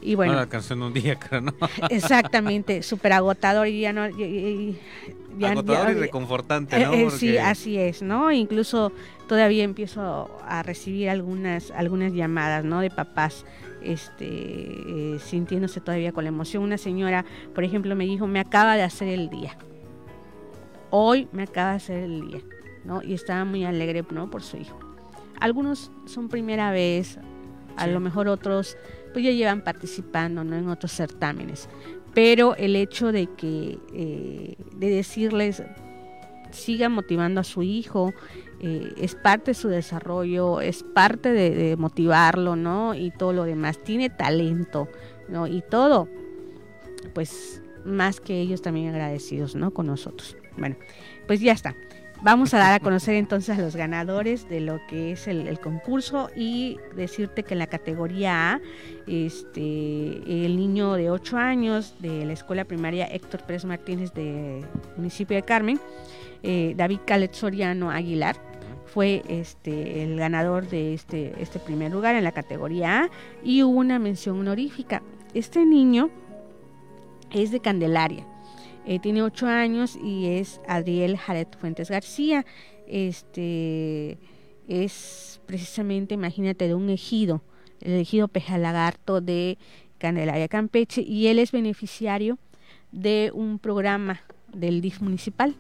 Y bueno,
no canción un día, [laughs] ¿no?
exactamente, súper agotador y ya no...
agotador y reconfortante, ¿no?
Eh, eh, sí, así es, ¿no? Incluso todavía empiezo a recibir algunas, algunas llamadas, ¿no? De papás este, eh, sintiéndose todavía con la emoción. Una señora, por ejemplo, me dijo, me acaba de hacer el día. Hoy me acaba de hacer el día, ¿no? Y estaba muy alegre, ¿no? Por su hijo. Algunos son primera vez, a lo mejor otros pues ya llevan participando ¿no? en otros certámenes. Pero el hecho de que, eh, de decirles, sigan motivando a su hijo, eh, es parte de su desarrollo, es parte de, motivarlo, ¿no? Y todo lo demás. Tiene talento, ¿no? Y todo, pues más que ellos también agradecidos, ¿no? Con nosotros. Bueno, pues ya está. Vamos a dar a conocer entonces a los ganadores de lo que es el, concurso y decirte que en la categoría A, este, el niño de 8 años de la escuela primaria Héctor Pérez Martínez de municipio de Carmen, eh, David Calet Soriano Aguilar, fue este, el ganador de este, este primer lugar en la categoría A y hubo una mención honorífica. Este niño es de Candelaria eh, tiene ocho años y es Adriel Jared Fuentes García. Este es precisamente, imagínate, de un ejido, el ejido Pejalagarto de Candelaria Campeche y él es beneficiario de un programa del DIF municipal.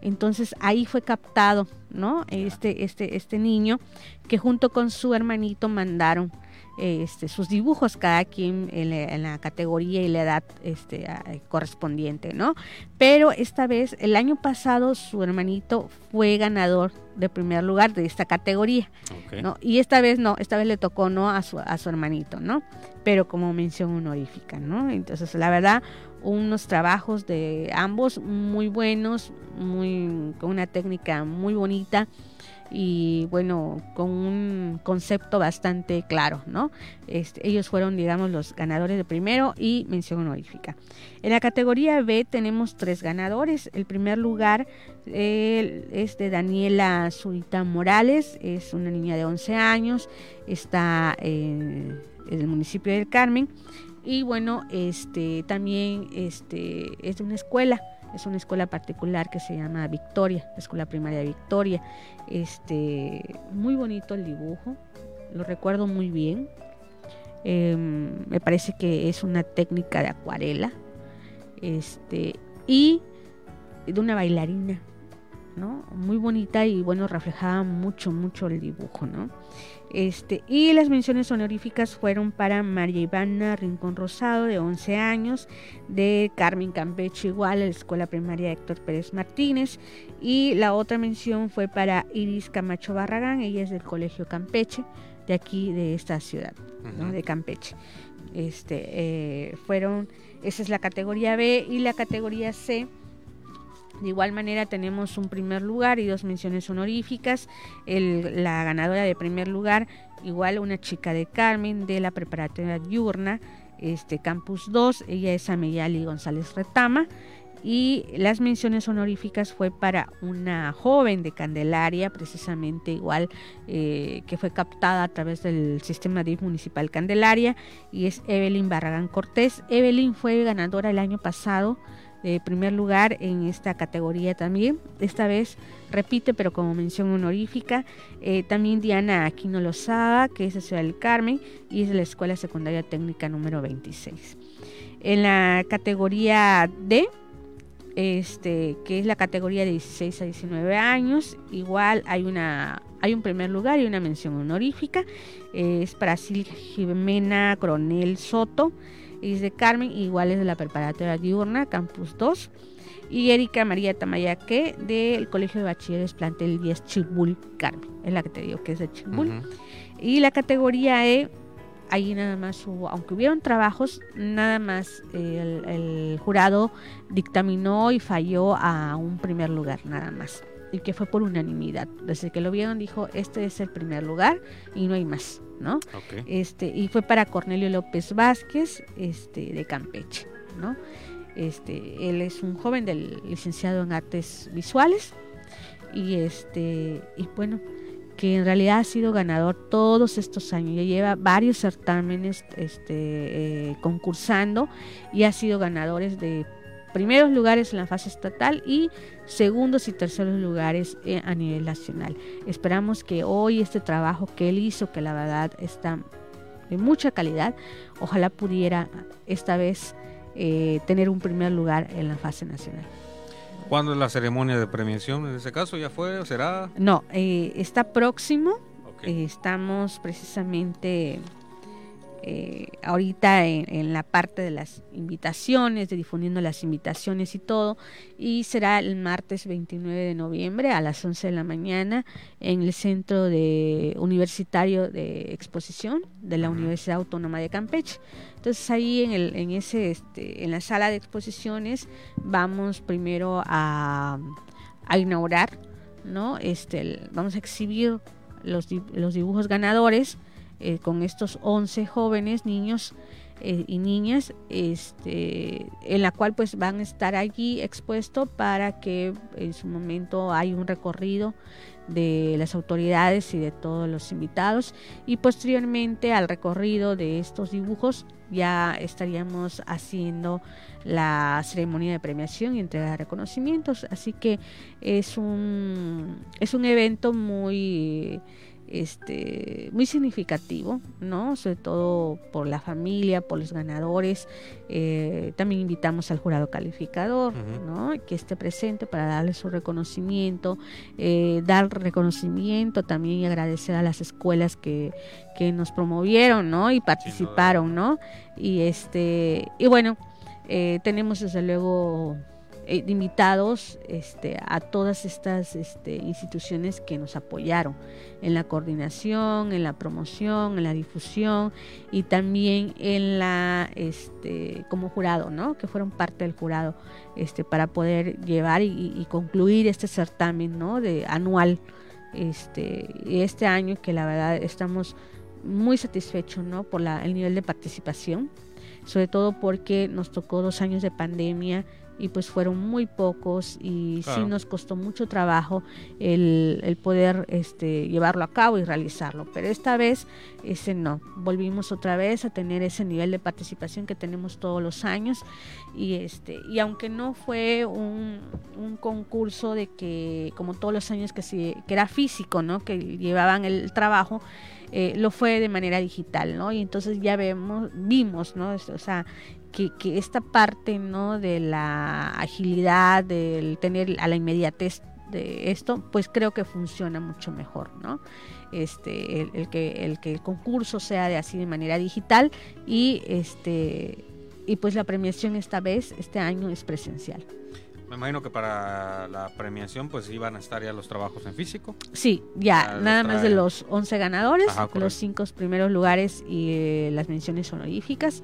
Entonces ahí fue captado, ¿no? Este, este, este niño que junto con su hermanito mandaron este, sus dibujos, cada quien en la, categoría y la edad este, correspondiente, ¿no? Pero esta vez, el año pasado, su hermanito fue ganador de primer lugar de esta categoría, ¿no? Y esta vez no, esta vez le tocó no a su, a su hermanito, ¿no? Pero como mención honorífica, ¿no? Entonces, la verdad, unos trabajos de ambos muy buenos, muy, con una técnica muy bonita y bueno, con un concepto bastante claro, ¿no? Este, ellos fueron, digamos, los ganadores de primero y mención honorífica. En la categoría B tenemos tres ganadores. El primer lugar es de Daniela Zurita Morales, es una niña de 11 años, está en el municipio del Carmen y bueno, este también este, es de una escuela es una escuela particular que se llama Victoria, Escuela Primaria Victoria. Este, muy bonito el dibujo, lo recuerdo muy bien. Em, me parece que es una técnica de acuarela. Este, y de una bailarina, ¿no? Muy bonita y bueno, reflejaba mucho, mucho el dibujo, ¿no? Este, y las menciones honoríficas fueron para María Ivana Rincón Rosado, de 11 años, de Carmen Campeche, igual, de la Escuela Primaria Héctor Pérez Martínez. Y la otra mención fue para Iris Camacho Barragán, ella es del Colegio Campeche, de aquí, de esta ciudad, de Campeche. Este, eh, fueron, esa es la categoría B y la categoría C de igual manera tenemos un primer lugar y dos menciones honoríficas. la ganadora de primer lugar, igual una chica de Carmen de la preparatoria diurna, este Campus 2, ella es Ameyali González Retama. Y las menciones honoríficas fue para una joven de Candelaria, precisamente igual, eh, que fue captada a través del sistema DIF municipal Candelaria, y es Evelyn Barragán Cortés. Evelyn fue ganadora el año pasado de primer lugar en esta categoría también. Esta vez repite, pero como mención honorífica. Eh, también Diana Aquino Lozada, que es de Ciudad del Carmen y es de la Escuela Secundaria Técnica número 26. En la categoría D, este, que es la categoría de 16 a 19 años, igual hay una hay un primer lugar y una mención honorífica. es para Silvia Jimena Coronel Soto es de Carmen, igual es de la preparatoria diurna, Campus 2. Y Erika María Tamayaque del Colegio de Bachilleres Plantel 10 Chibul Carmen. Es la que te digo que es de Chibul. Y la categoría E, ahí nada más hubo, aunque hubieron trabajos, nada más el, el jurado dictaminó y falló a un primer lugar, nada más y que fue por unanimidad. Desde que lo vieron dijo, este es el primer lugar y no hay más, ¿no? Este, y fue para Cornelio López Vázquez, este, de Campeche, ¿no? Este, él es un joven del licenciado en artes visuales y este, y bueno, que en realidad ha sido ganador todos estos años, ya lleva varios certámenes este, eh, concursando y ha sido ganadores de primeros lugares en la fase estatal y segundos y terceros lugares eh, a nivel nacional. Esperamos que hoy este trabajo que él hizo, que la verdad está de mucha calidad, ojalá pudiera esta vez eh, tener un primer lugar en la fase nacional.
¿Cuándo es la ceremonia de premiación? ¿En ese caso ya fue o será?
No, eh, está próximo. estamos precisamente eh, ahorita en, la parte de las invitaciones, de difundiendo las invitaciones y todo, y será el martes 29 de noviembre a las 11 de la mañana en el Centro de Universitario de Exposición de la Universidad Autónoma de Campeche. Entonces ahí en, el, en, ese, este, en la sala de exposiciones vamos primero a, a inaugurar, ¿no? Este, vamos a exhibir los, los dibujos ganadores eh, con estos 11 jóvenes niños eh, y niñas, este, en la cual pues van a estar allí expuestos para que en su momento hay un recorrido de las autoridades y de todos los invitados. Y posteriormente al recorrido de estos dibujos ya estaríamos haciendo la ceremonia de premiación y entrega de reconocimientos. Así que es un es un evento muy este, muy significativo, ¿no? Sobre todo por la familia, por los ganadores. Eh, también invitamos al jurado calificador, ¿no? Que esté presente para darle su reconocimiento, eh, dar reconocimiento también y agradecer a las escuelas que, que nos promovieron, ¿no? Y participaron, ¿no? Y este, y bueno, eh, tenemos desde luego eh, invitados este, a todas estas este, instituciones que nos apoyaron en la coordinación, en la promoción, en la difusión y también en la este, como jurado, ¿no? que fueron parte del jurado este, para poder llevar y, concluir este certamen ¿no? de anual este, este año que la verdad estamos muy satisfechos ¿no? por la, el nivel de participación sobre todo porque nos tocó dos años de pandemia y pues fueron muy pocos y sí nos costó mucho trabajo el, poder este, llevarlo a cabo y realizarlo. Pero esta vez ese no, volvimos otra vez a tener ese nivel de participación que tenemos todos los años y este y aunque no fue un, concurso de que como todos los años que, que era físico, ¿no? que llevaban el trabajo, eh, lo fue de manera digital, ¿no? Y entonces ya vemos, vimos, ¿no? O sea, que, esta parte no de la agilidad, del tener a la inmediatez de esto, pues creo que funciona mucho mejor, ¿no? Este, el, que, el que el concurso sea de así de manera digital y este y pues la premiación esta vez, este año es presencial.
Me imagino que para la premiación pues iban a estar ya los trabajos en físico.
Sí, ya, nada más de los 11 ganadores, los 5 primeros lugares y eh, las menciones honoríficas.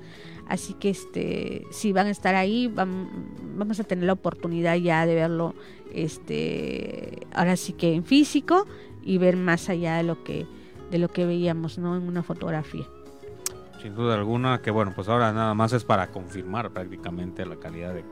Así que este si van a estar ahí, vamos a tener la oportunidad ya de verlo este ahora sí que en físico y ver más allá de lo que de lo que veíamos, ¿no? en una fotografía.
Sin duda alguna, que bueno, pues ahora nada más es para confirmar prácticamente la calidad de,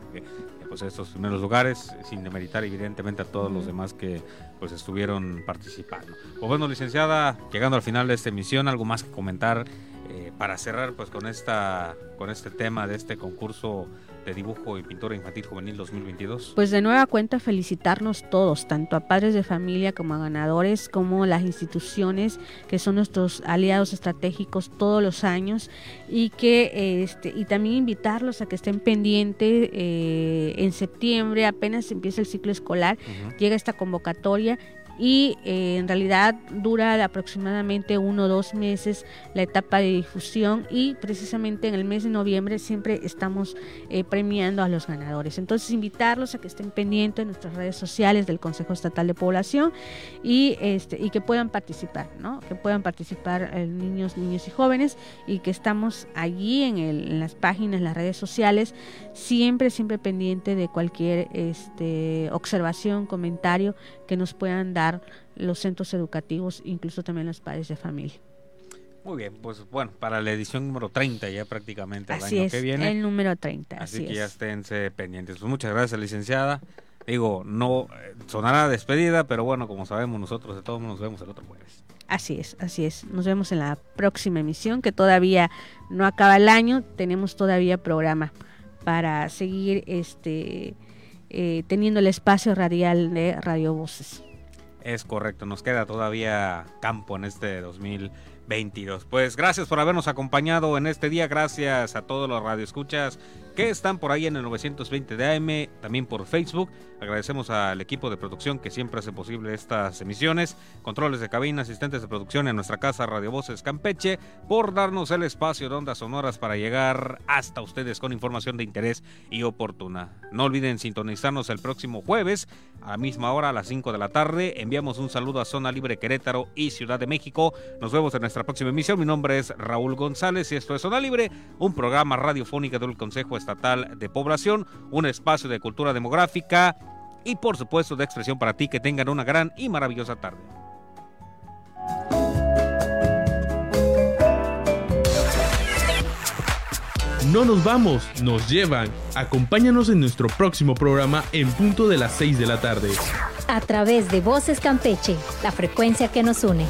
pues estos primeros lugares, sin demeritar evidentemente a todos los demás que pues estuvieron participando. Pues bueno, licenciada, llegando al final de esta emisión, algo más que comentar eh, para cerrar pues con esta con este tema de este concurso de dibujo y pintura infantil juvenil 2022?
Pues de nueva cuenta felicitarnos todos, tanto a padres de familia como a ganadores, como las instituciones que son nuestros aliados estratégicos todos los años y que este y también invitarlos a que estén pendientes eh, en septiembre apenas empieza el ciclo escolar llega esta convocatoria y eh, en realidad dura aproximadamente uno o dos meses la etapa de difusión y precisamente en el mes de noviembre siempre estamos eh, premiando a los ganadores. Entonces invitarlos a que estén pendientes de nuestras redes sociales del Consejo Estatal de Población y, este, y que puedan participar, ¿no? que puedan participar eh, niños, niños y jóvenes y que estamos allí en, en las páginas, en las redes sociales, siempre, siempre pendiente de cualquier este, observación, comentario que nos puedan dar los centros educativos, incluso también los padres de familia.
Muy bien, pues bueno, para la edición número 30 ya prácticamente
el año
que viene.
El número 30.
Así, que ya esténse pendientes. Pues muchas gracias, licenciada. Digo, no eh, sonará despedida, pero bueno, como sabemos nosotros de todos nos vemos el otro jueves.
Así es, así es. Nos vemos en la próxima emisión, que todavía no acaba el año, tenemos todavía programa para seguir este eh, teniendo el espacio radial de Radio Voces.
Es correcto, nos queda todavía campo en este 2022. Pues gracias por habernos acompañado en este día, gracias a todos los radioescuchas que están por ahí en el 920 de AM, también por Facebook. Agradecemos al equipo de producción que siempre hace posible estas emisiones, controles de cabina, asistentes de producción en nuestra casa Radio Voces Campeche, por darnos el espacio de ondas sonoras para llegar hasta ustedes con información de interés y oportuna. No olviden sintonizarnos el próximo jueves a la misma hora, a las 5 de la tarde. Enviamos un saludo a Zona Libre Querétaro y Ciudad de México. Nos vemos en nuestra próxima emisión. Mi nombre es Raúl González y esto es Zona Libre, un programa radiofónico del Consejo Estatal de Población, un espacio de cultura demográfica y por supuesto de expresión para ti. Que tengan una gran y maravillosa tarde.
No nos vamos, nos llevan. Acompáñanos en nuestro próximo programa en punto de las 6 de la tarde.
A través de Voces Campeche, la frecuencia que nos une.